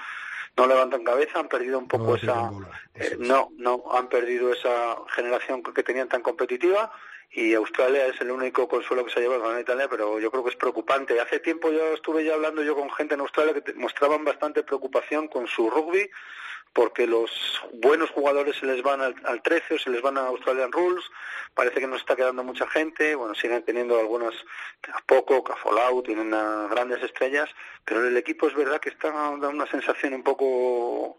no levantan cabeza, han perdido un poco esa, eh, no, no, han perdido esa generación que tenían tan competitiva y Australia es el único consuelo que se ha llevado a Italia, pero yo creo que es preocupante. Hace tiempo ya estuve ya hablando yo con gente en Australia que mostraban bastante preocupación con su rugby, porque los buenos jugadores se les van al, al 13 o se les van a Australian Rules, parece que no está quedando mucha gente, bueno, siguen teniendo algunas, poco, Cafolau, tienen grandes estrellas, pero el equipo es verdad que está dando una sensación un poco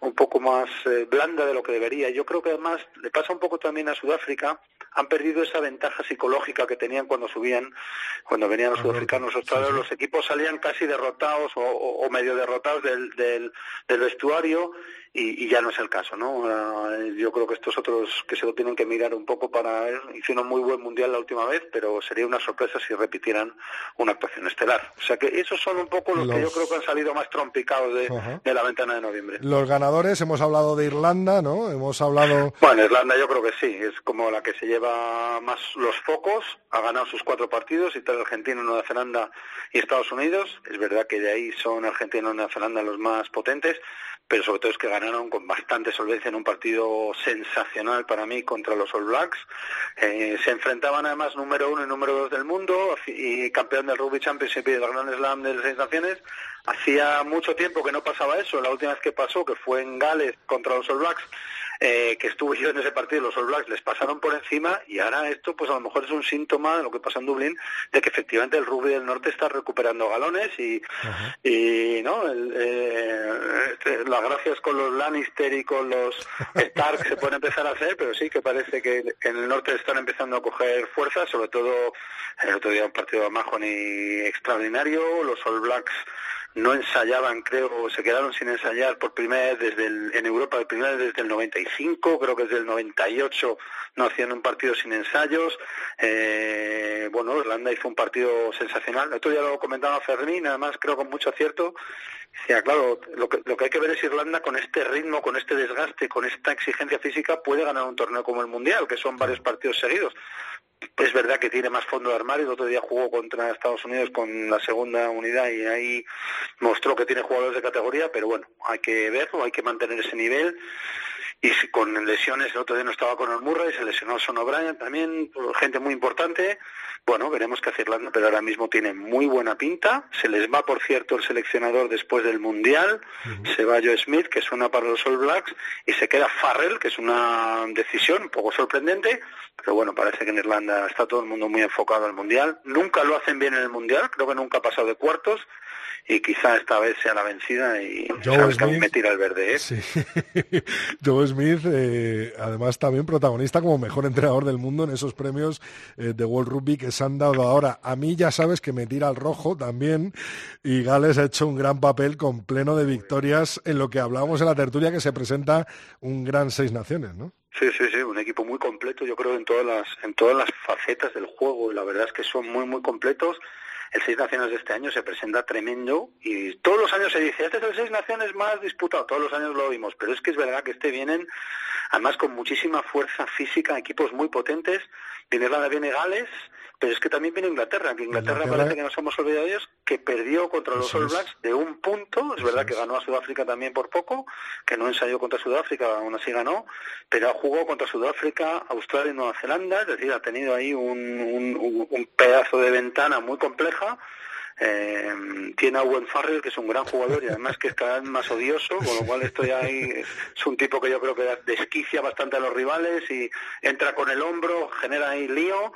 un poco más eh, blanda de lo que debería. Yo creo que además le pasa un poco también a Sudáfrica, han perdido esa ventaja psicológica que tenían cuando subían, cuando venían los sudafricanos australianos, los equipos salían casi derrotados o, medio derrotados del, del, del vestuario y, ya no es el caso, ¿no? yo creo que estos otros que se lo tienen que mirar un poco para hicieron muy buen mundial la última vez, pero sería una sorpresa si repitieran una actuación estelar. O sea que esos son un poco los, que yo creo que han salido más trompicados de, de, la ventana de noviembre. Los ganadores hemos hablado de Irlanda, ¿no? Hemos hablado. Bueno, Irlanda yo creo que sí, es como la que se lleva más los focos, ha ganado sus cuatro partidos, Italia, Argentina, Nueva Zelanda y Estados Unidos. Es verdad que de ahí son Argentina y Nueva Zelanda los más potentes pero sobre todo es que ganaron con bastante solvencia en un partido sensacional para mí contra los All Blacks. Eh, se enfrentaban además número uno y número dos del mundo y campeón del Rugby Championship y del Grand Slam de las Seis Naciones. Hacía mucho tiempo que no pasaba eso. La última vez que pasó, que fue en Gales contra los All Blacks, eh, que estuve yo en ese partido, los All Blacks les pasaron por encima y ahora esto pues a lo mejor es un síntoma de lo que pasa en Dublín, de que efectivamente el rugby del norte está recuperando galones y, y no eh, este, las gracias con los Lannister y con los Stark se pueden empezar a hacer, pero sí que parece que en el norte están empezando a coger fuerza, sobre todo el otro día un partido de Mahoney extraordinario, los All Blacks no ensayaban, creo, se quedaron sin ensayar por primera vez desde el, en Europa, por primera vez desde el 95, creo que desde el 98 no hacían un partido sin ensayos. Eh, bueno, Irlanda hizo un partido sensacional. Esto ya lo comentaba Fermín, además creo con mucho acierto. sea, claro, lo que, lo que hay que ver es Irlanda con este ritmo, con este desgaste, con esta exigencia física, puede ganar un torneo como el Mundial, que son varios partidos seguidos. Es verdad que tiene más fondo de armario. El otro día jugó contra Estados Unidos con la segunda unidad y ahí mostró que tiene jugadores de categoría, pero bueno, hay que verlo, hay que mantener ese nivel y con lesiones, el otro día no estaba con el Murray, se lesionó Son O'Brien también, gente muy importante. Bueno, veremos qué hace Irlanda, pero ahora mismo tiene muy buena pinta. Se les va, por cierto, el seleccionador después del Mundial. Se va Joe Smith, que suena para los All Blacks, y se queda Farrell, que es una decisión un poco sorprendente, pero bueno, parece que en Irlanda está todo el mundo muy enfocado al Mundial. Nunca lo hacen bien en el Mundial, creo que nunca ha pasado de cuartos y quizá esta vez sea la vencida y sabes que a mí me tira el verde. ¿eh? Sí. Joe Smith, eh, además también protagonista como mejor entrenador del mundo en esos premios eh, de World Rugby que se han dado ahora. A mí ya sabes que me tira al rojo también y Gales ha hecho un gran papel con pleno de victorias en lo que hablábamos en la tertulia que se presenta un gran seis naciones, ¿no? Sí, sí, sí, un equipo muy completo, yo creo en todas las en todas las facetas del juego y la verdad es que son muy muy completos el Seis Naciones de este año se presenta tremendo y todos los años se dice, este es el Seis Naciones más disputado, todos los años lo oímos, pero es que es verdad que este vienen además con muchísima fuerza física, equipos muy potentes, viene viene Gales, pero es que también viene Inglaterra, que Inglaterra, parece que nos hemos olvidado de ellos, que perdió contra los All Blacks de un punto, es verdad que ganó a Sudáfrica también por poco, que no ensayó contra Sudáfrica, aún así ganó, pero jugó contra Sudáfrica, Australia y Nueva Zelanda, es decir, ha tenido ahí un, un pedazo de ventana muy compleja eh, tiene a Owen Farrell, que es un gran jugador y además que es cada vez más odioso, con lo cual esto ya es un tipo que yo creo que desquicia bastante a los rivales y entra con el hombro, genera ahí lío.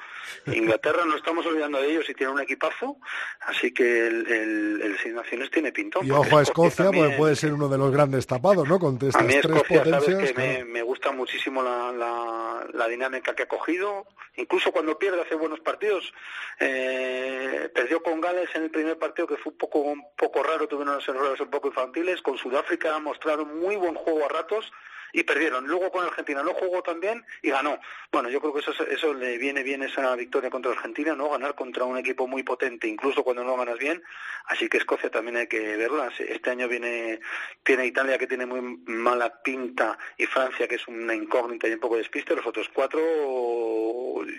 Inglaterra no estamos olvidando de ellos y tiene un equipazo, así que el, el, Seis Naciones tiene pintón. Y ojo a Escocia, porque puede ser uno de los grandes tapados, ¿no? Con a mí tres potencias. Sabes que me, gusta muchísimo la, la, la, dinámica que ha cogido, incluso cuando pierde hace buenos partidos. Eh, perdió con Gales en el primer partido que fue un poco, un poco raro, tuvieron unos errores un poco infantiles. Con Sudáfrica mostraron muy buen juego a ratos y perdieron. Luego con Argentina no jugó tan bien y ganó. Bueno, yo creo que eso, eso le viene bien esa victoria contra Argentina, ¿no? Ganar contra un equipo muy potente, incluso cuando no ganas bien. Así que Escocia también hay que verla. Este año viene, tiene Italia que tiene muy mala pinta y Francia que es una incógnita y un poco despiste. Los otros cuatro,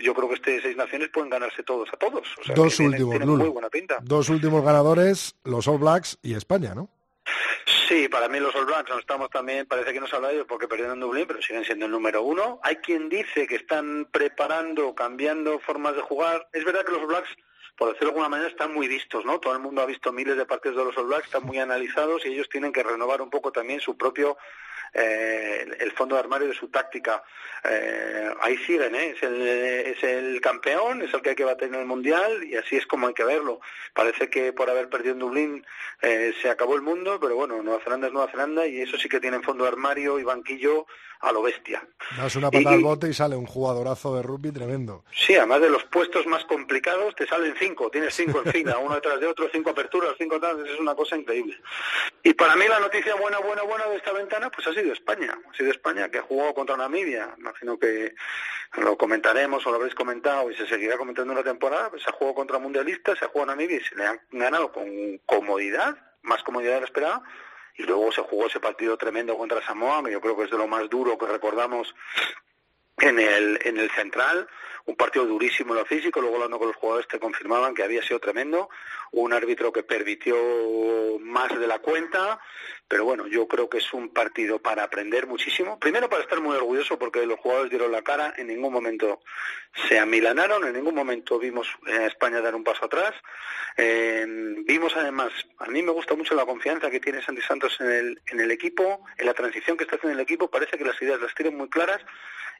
yo creo que este seis naciones pueden ganarse todos a todos. Dos últimos, muy buena pinta. Dos últimos ganadores, los All Blacks y España, ¿no? Sí, para mí los All Blacks no estamos también, parece que no se habla de ellos porque perdieron en Dublín, pero siguen siendo el número uno. Hay quien dice que están preparando, cambiando formas de jugar. Es verdad que los All Blacks, por decirlo de alguna manera, están muy vistos, ¿no? Todo el mundo ha visto miles de partidos de los All Blacks, están muy analizados y ellos tienen que renovar un poco también su propio eh, el fondo de armario de su táctica. Eh, ahí siguen, ¿eh? es, el, es el campeón, es el que hay que bater en el Mundial y así es como hay que verlo. Parece que por haber perdido en Dublín eh, se acabó el mundo, pero bueno, Nueva Zelanda es Nueva Zelanda y eso sí que tienen fondo de armario y banquillo a lo bestia. Das una patada al bote y sale un jugadorazo de rugby tremendo. Sí, además de los puestos más complicados te salen cinco, tienes cinco en fila, uno detrás de otro, cinco aperturas, cinco tal, es una cosa increíble. Y para mí la noticia buena, buena, buena de esta ventana pues ha sido España, ha sido España que ha jugado contra Namibia, imagino que lo comentaremos o lo habréis comentado y se seguirá comentando en la temporada, pues se ha jugado contra mundialistas, se ha jugado Namibia y se le han ganado con comodidad, más comodidad de la esperada, y luego se jugó ese partido tremendo contra Samoa, que yo creo que es de lo más duro que recordamos en el, en el central, un partido durísimo en lo físico, luego hablando con los jugadores te confirmaban que había sido tremendo, un árbitro que permitió más de la cuenta, pero bueno, yo creo que es un partido para aprender muchísimo, primero para estar muy orgulloso porque los jugadores dieron la cara, en ningún momento se amilanaron, en ningún momento vimos a España dar un paso atrás, eh, vimos además, a mí me gusta mucho la confianza que tiene Santi Santos en el, en el equipo, en la transición que está haciendo el equipo, parece que las ideas las tienen muy claras,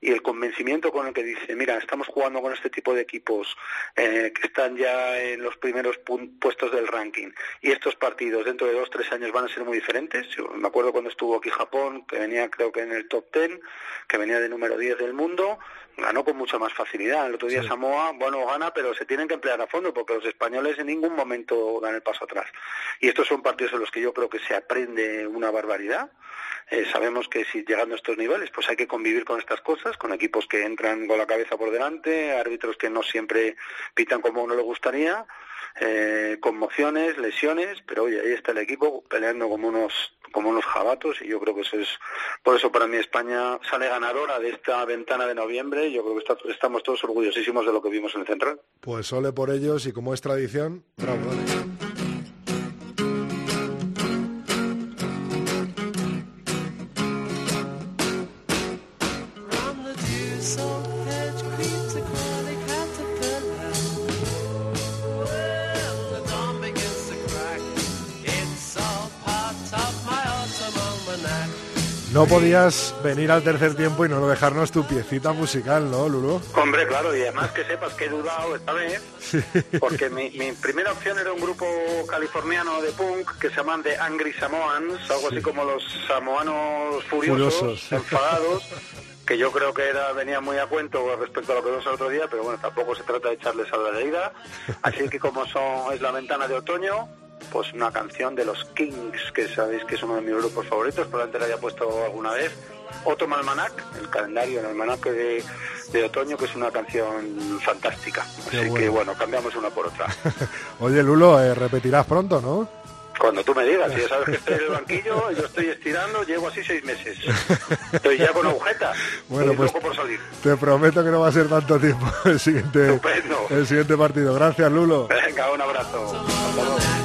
y el convencimiento con el que dice, mira, estamos jugando con este tipo de equipos eh, que están ya en los primeros puestos del ranking y estos partidos dentro de dos, tres años van a ser muy diferentes. Yo me acuerdo cuando estuvo aquí Japón, que venía creo que en el top ten, que venía de número 10 del mundo, ganó con mucha más facilidad. El otro día Samoa, bueno, gana, pero se tienen que emplear a fondo porque los españoles en ningún momento dan el paso atrás. Y estos son partidos en los que yo creo que se aprende una barbaridad. Eh, sabemos que si llegando a estos niveles, pues hay que convivir con estas cosas, con equipos que entran con la cabeza por delante, árbitros que no siempre pitan como uno le gustaría, eh, conmociones, lesiones, pero oye, ahí está el equipo peleando como unos como unos jabatos y yo creo que eso es por eso para mí España sale ganadora de esta ventana de noviembre y yo creo que estamos todos orgullosísimos de lo que vimos en el central. Pues sole por ellos y como es tradición, No podías venir al tercer tiempo y no dejarnos tu piecita musical, ¿no, Lulu? Hombre, claro, y además que sepas que he dudado esta vez, porque mi, mi primera opción era un grupo californiano de punk que se llaman The Angry Samoans, algo así como los samoanos furiosos, Furiosos. enfadados, que yo creo que era venía muy a cuento respecto a lo que vimos el otro día, pero bueno, tampoco se trata de echarles a la herida. Así que como son es la ventana de otoño, pues una canción de los Kings, que sabéis que es uno de mis grupos favoritos, probablemente la haya puesto alguna vez. Autumn Almanac, el calendario, el almanaque de, de otoño, que es una canción fantástica. Así bueno. que bueno, cambiamos una por otra. Oye, Lulo, eh, repetirás pronto, ¿no? Cuando tú me digas, si ya sabes que estoy en el banquillo, yo estoy estirando, llevo así seis meses. Estoy ya con agujeta. Bueno, pues por salir. te prometo que no va a ser tanto tiempo el siguiente, Estupendo. el siguiente partido. Gracias, Lulo. Venga, un abrazo. Hasta luego.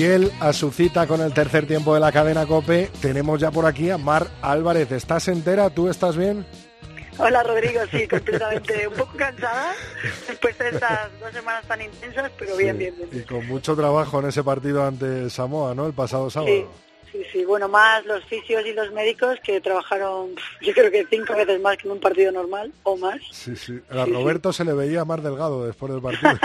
Fiel a su cita con el tercer tiempo de la cadena Cope, tenemos ya por aquí a Mar Álvarez. ¿Estás entera? ¿Tú estás bien? Hola Rodrigo, sí, completamente un poco cansada después de estas dos semanas tan intensas, pero bien, bien, bien. Y con mucho trabajo en ese partido ante Samoa, ¿no? El pasado sábado. Sí, sí, sí, bueno, más los fisios y los médicos que trabajaron, yo creo que cinco veces más que en un partido normal o más. Sí, sí. A Roberto se le veía más delgado después del partido.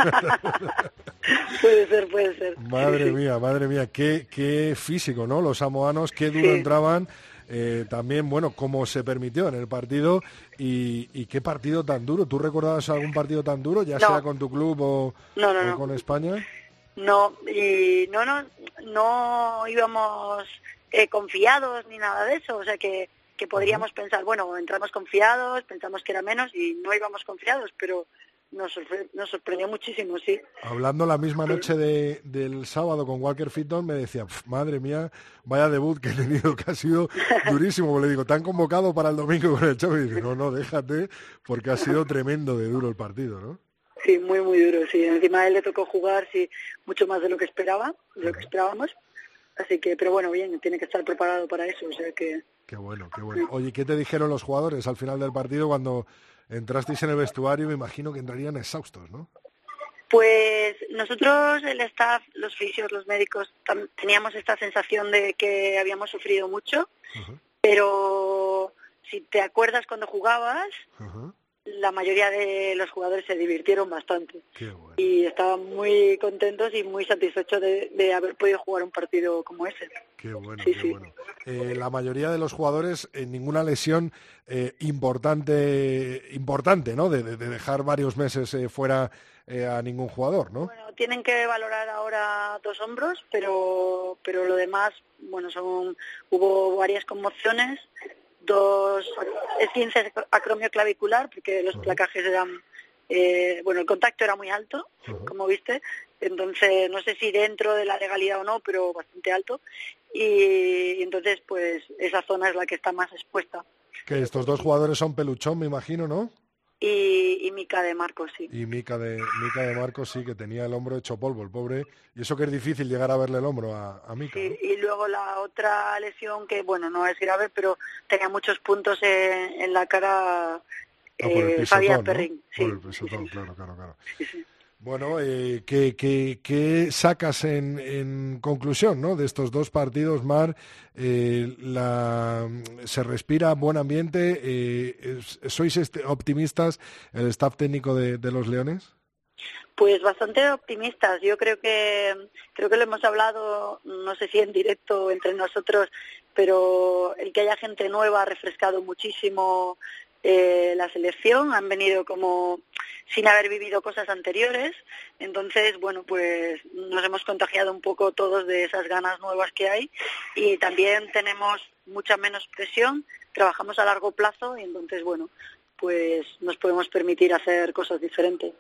Puede ser, puede ser. madre Sí, mía, madre mía, qué, qué físico, ¿no? Los samoanos, qué duro entraban. eh, también, bueno, cómo se permitió en el partido y, y qué partido tan duro. ¿Tú recordabas algún partido tan duro, ya No. sea con tu club o, No, no, o no. con España? No, y no, no, no íbamos eh, confiados ni nada de eso, o sea que, que podríamos pensar, bueno, entramos confiados, pensamos que era menos y no íbamos confiados, pero nos, sorpre- nos sorprendió muchísimo, sí. Hablando la misma noche de- del sábado con Walker Fitton, me decía, "Pf, madre mía, vaya debut que he tenido, que ha sido durísimo. Le digo, ¿te han convocado para el domingo con el show? Y dice, no, no, déjate, porque ha sido tremendo de duro el partido, ¿no? Sí, muy, muy duro, sí. Encima a él le tocó jugar, sí, mucho más de lo que esperaba, de lo que esperábamos. Así que, pero bueno, bien, tiene que estar preparado para eso, o sea que... Qué bueno, qué bueno. Oye, ¿qué te dijeron los jugadores al final del partido cuando entrasteis en el vestuario? Me imagino que entrarían exhaustos, ¿no? Pues nosotros, el staff, los fisios, los médicos, teníamos esta sensación de que habíamos sufrido mucho, pero si te acuerdas cuando jugabas, la mayoría de los jugadores se divirtieron bastante Qué bueno. y estaban muy contentos y muy satisfechos de, de haber podido jugar un partido como ese. Qué bueno, Sí, qué sí. bueno. Eh, la mayoría de los jugadores, en ninguna lesión eh, importante, importante, ¿no? De, de- de dejar varios meses eh, fuera eh, a ningún jugador, ¿no? Bueno, tienen que valorar ahora dos hombros, pero pero lo demás, bueno, son hubo varias conmociones, dos esguinces acromio clavicular, porque los placajes eran, eh, bueno, el contacto era muy alto, como viste, entonces no sé si dentro de la legalidad o no, pero bastante alto, y, y entonces pues esa zona es la que está más expuesta. Que estos dos jugadores son Peluchón, me imagino, ¿no? Y, y Mica de Marcos, sí. Y Mica de, Mica de Marcos sí, que tenía el hombro hecho polvo, el pobre. Y eso que es difícil llegar a verle el hombro a, a Mica. Sí, y luego la otra lesión que, bueno, no es grave, pero tenía muchos puntos en, en la cara Ah, eh, Fabián ¿no? Perrin. Sí, Por el pisotón, claro, claro, claro. Bueno, eh, ¿qué, qué, qué sacas en, conclusión ¿no? de estos dos partidos, Mar? Eh, la, ¿Se respira buen ambiente? Eh, ¿Sois este- optimistas, el staff técnico de, de los Leones? Pues bastante optimistas. Yo creo que creo que lo hemos hablado, no sé si en directo entre nosotros, pero el que haya gente nueva ha refrescado muchísimo eh, la selección. Han venido como sin haber vivido cosas anteriores. Entonces, bueno, pues nos hemos contagiado un poco todos de esas ganas nuevas que hay y también tenemos mucha menos presión. Trabajamos a largo plazo y entonces, bueno, pues nos podemos permitir hacer cosas diferentes.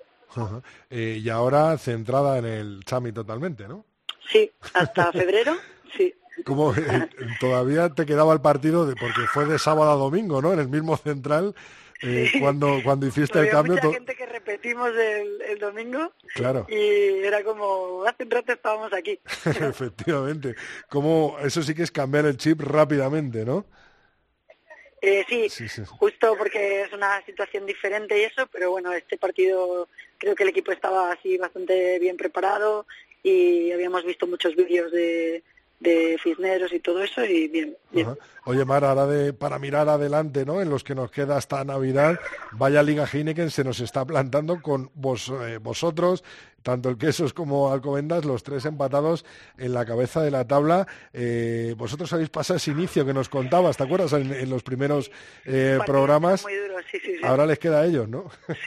Eh, y ahora centrada en el Chami totalmente, ¿no? Sí, hasta febrero, sí. Como eh, todavía te quedaba el partido de porque fue de sábado a domingo, ¿no? En el mismo central eh, cuando cuando hiciste el cambio. mucha gente que repetimos el, el domingo Claro, y era como, hace un rato estábamos aquí. efectivamente. Como eso sí que es cambiar el chip rápidamente, ¿no? Eh, sí, Sí, sí. justo porque es una situación diferente y eso, pero bueno, este partido creo que el equipo estaba así bastante bien preparado y habíamos visto muchos vídeos de, de Cisneros y todo eso y bien. Oye, Mar, ahora de, para mirar adelante, ¿no? En los que nos queda hasta Navidad, vaya Liga Heineken se nos está plantando con vos, eh, vosotros, tanto el Quesos como Alcobendas, los tres empatados en la cabeza de la tabla. Eh, vosotros habéis pasado ese inicio que nos contabas, ¿te acuerdas? En, en los primeros eh, programas. muy duro, sí, sí, sí. Ahora les queda a ellos, ¿no?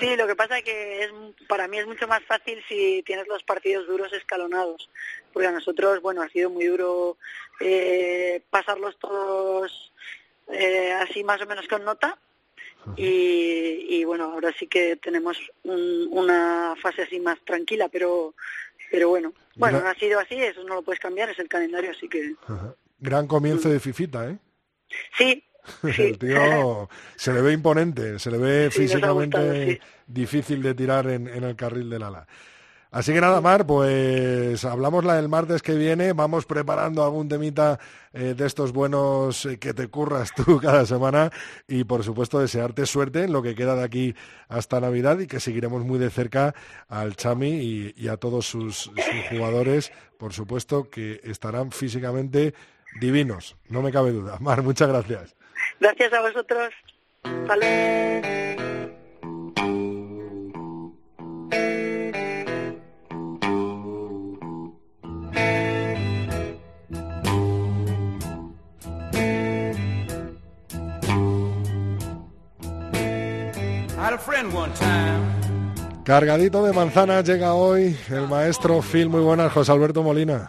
Sí, lo que pasa es que es, para mí es mucho más fácil si tienes los partidos duros escalonados, porque a nosotros, bueno, ha sido muy duro eh, pasarlos todos eh, así más o menos con nota y, y, bueno, ahora sí que tenemos un- una fase así más tranquila, pero pero bueno, bueno, Mira- ha sido así, eso no lo puedes cambiar, es el calendario, así que Ajá. Gran comienzo de Fifita, ¿eh? sí, El tío se le ve imponente, se le ve Sí, físicamente gustado, sí. difícil de tirar en, en el carril del ala. Así que nada, Mar, pues hablamos la del martes que viene, vamos preparando algún temita eh, de estos buenos eh, que te curras tú cada semana y por supuesto desearte suerte en lo que queda de aquí hasta Navidad y que seguiremos muy de cerca al Chami y, a todos sus, jugadores, por supuesto que estarán físicamente divinos, no me cabe duda. Mar, muchas gracias. gracias a vosotros. Hasta Cargadito de manzanas llega hoy el maestro Phil. Muy buenas, José Alberto Molina.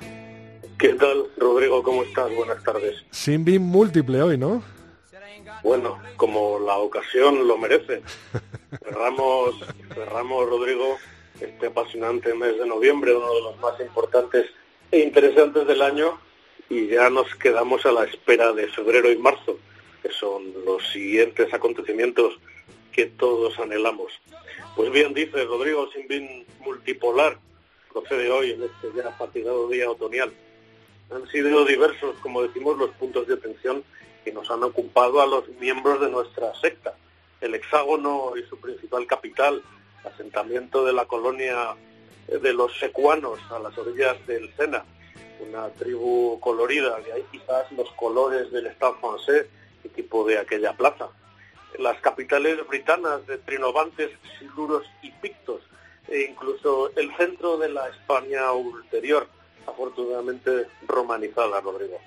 ¿Qué tal, Rodrigo? ¿Cómo estás? Buenas tardes. Sin BIM múltiple hoy, ¿no? Bueno, como la ocasión lo merece. Cerramos, cerramos, Rodrigo, este apasionante mes de noviembre, uno de los más importantes e interesantes del año, y ya nos quedamos a la espera de febrero y marzo, que son los siguientes acontecimientos que todos anhelamos. Pues bien dice Rodrigo, sin BIM multipolar, procede hoy en este ya fatigado día otoñal. Han sido diversos, como decimos, los puntos de atención que nos han ocupado a los miembros de nuestra secta. El hexágono y su principal capital, asentamiento de la colonia de los secuanos a las orillas del Sena, una tribu colorida, de ahí quizás los colores del Stade francés, equipo de aquella plaza. Las capitales britanas de Trinovantes, Siluros y Pictos, e incluso el centro de la España ulterior, afortunadamente romanizada, Rodrigo.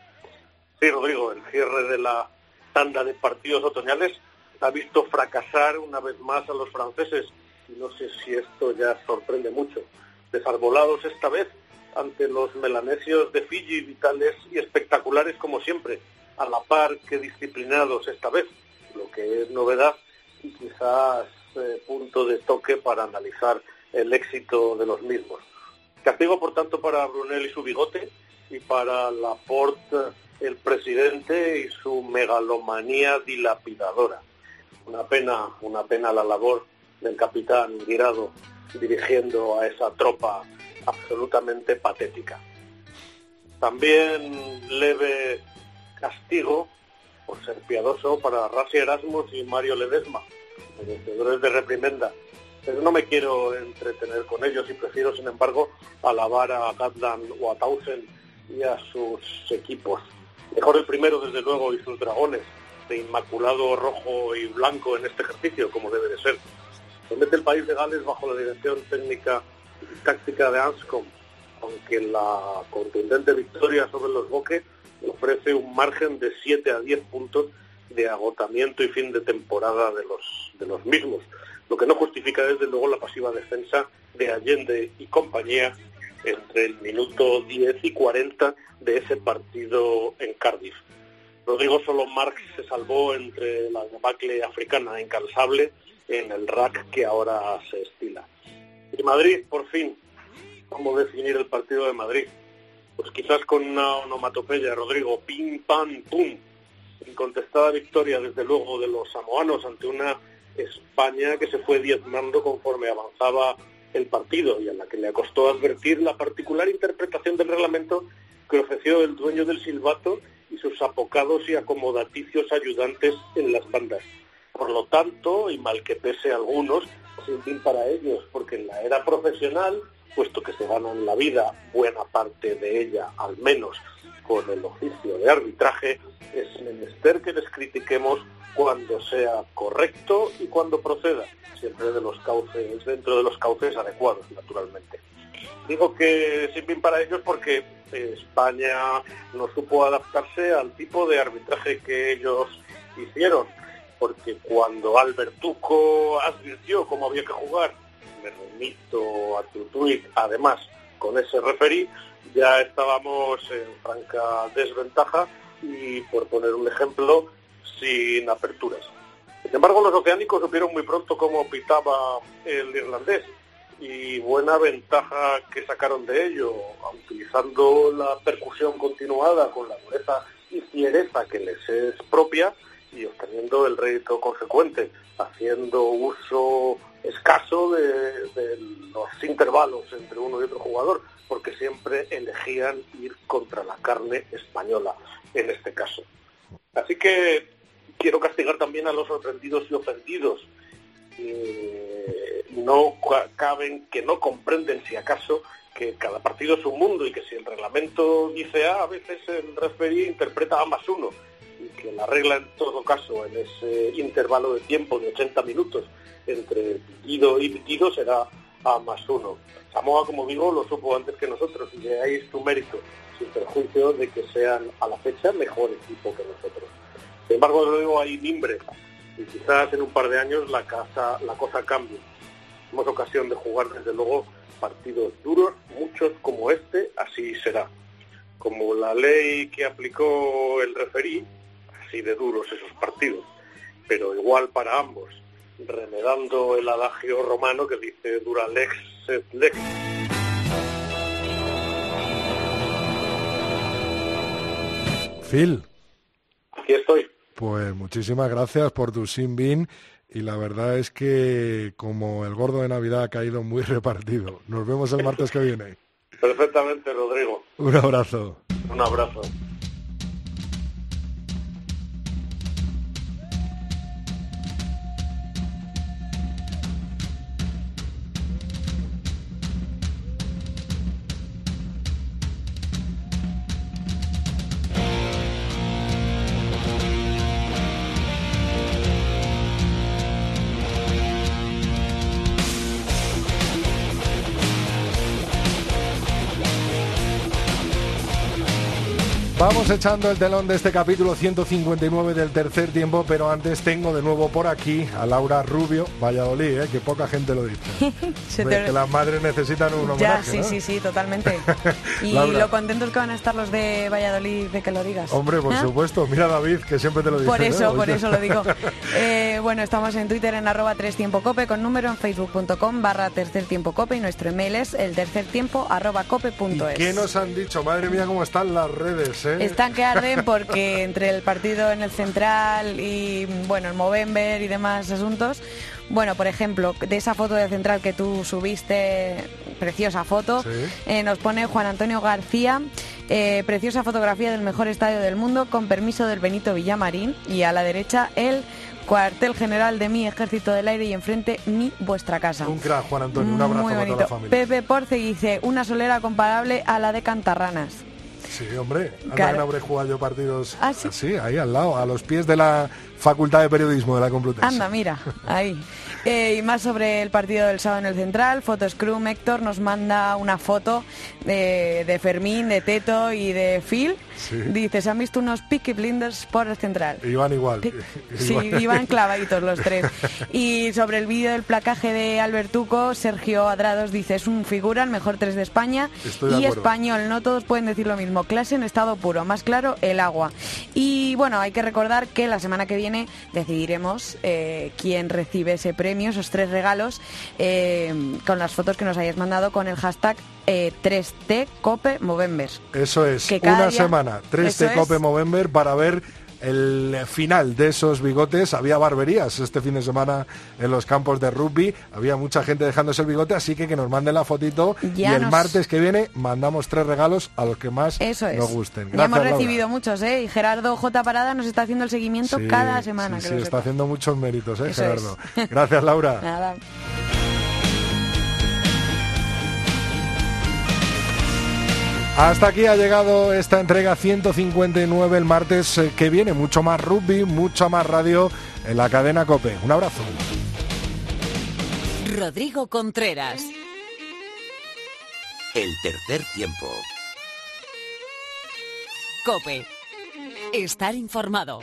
Sí, Rodrigo, el cierre de la tanda de partidos otoñales ha visto fracasar una vez más a los franceses y no sé si esto ya sorprende mucho. Desarbolados esta vez ante los melanesios de Fiji, vitales y espectaculares como siempre, a la par que disciplinados esta vez, lo que es novedad y quizás eh, punto de toque para analizar el éxito de los mismos. Castigo, por tanto, para Brunel y su bigote y para Laporte, el presidente, y su megalomanía dilapidadora. Una pena, una pena la labor del capitán Guirado dirigiendo a esa tropa absolutamente patética. También leve castigo, por ser piadoso, para Rasi Erasmus y Mario Ledesma, merecedores de reprimenda. Pero no me quiero entretener con ellos y prefiero, sin embargo, alabar a Gatland o a Townsend y a sus equipos. Mejor el primero, desde luego, y sus dragones, de inmaculado rojo y blanco en este ejercicio, como debe de ser. Se el país de Gales bajo la dirección técnica y táctica de Anscombe, aunque la contundente victoria sobre los Boques ofrece un margen de 7 a 10 puntos de agotamiento y fin de temporada de los, de los mismos, lo que no justifica desde luego la pasiva defensa de Allende y compañía entre el minuto 10 y 40 de ese partido en Cardiff. Rodrigo solo Marx se salvó entre la debacle africana incansable en el rack que ahora se estila. Y Madrid, por fin, ¿cómo definir el partido de Madrid? Pues quizás con una onomatopeya, Rodrigo, pim, pam, pum. Incontestada victoria, desde luego, de los samoanos ante una España que se fue diezmando conforme avanzaba el partido y a la que le costó advertir la particular interpretación del reglamento que ofreció el dueño del silbato y sus apocados y acomodaticios ayudantes en las bandas. Por lo tanto, y mal que pese a algunos, sin fin para ellos, porque en la era profesional, puesto que se ganan la vida, buena parte de ella al menos, con el oficio de arbitraje, es menester que les critiquemos cuando sea correcto y cuando proceda, siempre de los cauces, dentro de los cauces adecuados, naturalmente. Digo que sin fin para ellos porque España no supo adaptarse al tipo de arbitraje que ellos hicieron, porque cuando Albertuco advirtió cómo había que jugar, me remito a tu tweet, además con ese referí, ya estábamos en franca desventaja y, por poner un ejemplo, sin aperturas. Sin embargo, los oceánicos supieron muy pronto cómo pitaba el irlandés y buena ventaja que sacaron de ello, utilizando la percusión continuada con la dureza y fiereza que les es propia y obteniendo el rédito consecuente, haciendo uso escaso de, de, los intervalos entre uno y otro jugador, porque siempre elegían ir contra la carne española en este caso. Así que quiero castigar también a los sorprendidos y ofendidos. Eh, no caben, que no comprenden si acaso que cada partido es un mundo y que si el reglamento dice A, a veces el referee interpreta A más uno y que la regla en todo caso en ese intervalo de tiempo de 80 minutos entre pitido y pitido será A más uno. Samoa, como digo, lo supo antes que nosotros y de ahí es su mérito, sin perjuicio de que sean a la fecha mejor equipo que nosotros. Sin embargo, luego hay mimbre y quizás en un par de años la, casa, la cosa cambie. Tenemos ocasión de jugar desde luego partidos duros, muchos como este, así será. Como la ley que aplicó el referí, así de duros esos partidos, pero igual para ambos, remedando el adagio romano que dice dura lex et lex. Phil. Aquí estoy. Pues muchísimas gracias por tu sin bin y la verdad es que como el gordo de Navidad ha caído muy repartido. Nos vemos el martes que viene. Perfectamente, Rodrigo. Un abrazo. Un abrazo. Vamos echando el telón de este capítulo 159 del tercer tiempo, pero antes tengo de nuevo por aquí a Laura Rubio, Valladolid, ¿eh? que poca gente lo dice. te... Que las madres necesitan un homenaje. Ya, sí, ¿no? sí, sí, totalmente. y lo contentos que van a estar los de Valladolid de que lo digas. Hombre, por ¿Eh? supuesto. Mira David, que siempre te lo dice. Por eso, por eso lo digo. Eh, bueno, estamos en Twitter en arroba tres tiempo cope con número en facebook.com barra tercer tiempo cope y nuestro email es el tercer tiempo arroba cope punto es. ¿Qué nos han dicho? Madre mía, cómo están las redes, ¿eh? Están que arden porque entre el partido en el central y bueno, el Movember y demás asuntos, bueno, por ejemplo, de esa foto de central que tú subiste, preciosa foto, Sí. eh, nos pone Juan Antonio García, eh, preciosa fotografía del mejor estadio del mundo con permiso del Benito Villamarín y a la derecha el cuartel general de mi ejército del aire y enfrente mi vuestra casa. Un crack, Juan Antonio. Un abrazo Muy para toda la familia. Pepe Porce dice, una solera comparable a la de Cantarranas. Sí, hombre. Anda Claro. que no habré jugado yo partidos ¿Ah, sí? así, ahí al lado, a los pies de la Facultad de Periodismo de la Complutense. Anda, mira, ahí. Eh, y más sobre el partido del sábado en el Central, Scrum Héctor nos manda una foto de, de Fermín, de Teto y de Phil. Sí. Dice, se han visto unos Peaky Blinders por el Central. Iban igual. Sí, iban clavaditos los tres. Y sobre el vídeo del placaje de Albertuco, Sergio Adrados dice, es un figura, el mejor tres de España Estoy y español. No todos pueden decir lo mismo. Clase en estado puro, más claro el agua. Y bueno, hay que recordar que la semana que viene decidiremos eh, quién recibe ese premio, esos tres regalos, eh, con las fotos que nos hayáis mandado con el hashtag eh, 3T Cope Movember. Eso es, Que una día- semana, 3 Eso de Cope es. Movember para ver el final de esos bigotes. Había barberías este fin de semana en los campos de rugby. Había mucha gente dejándose el bigote, así que que nos manden la fotito. Ya y el nos- martes que viene mandamos tres regalos a los que más Eso es. nos gusten. ya hemos Gracias, Laura. recibido muchos, ¿eh? Y Gerardo J. Parada nos está haciendo el seguimiento Sí, cada semana. sí, que sí, está haciendo muchos méritos, ¿eh, Eso Gerardo? es. Gracias, Laura. Nada. Hasta aquí ha llegado esta entrega 159 el martes eh, que viene. Mucho más rugby, mucha más radio en la cadena Cope. Un abrazo. Rodrigo Contreras. El tercer tiempo. Cope. Estar informado.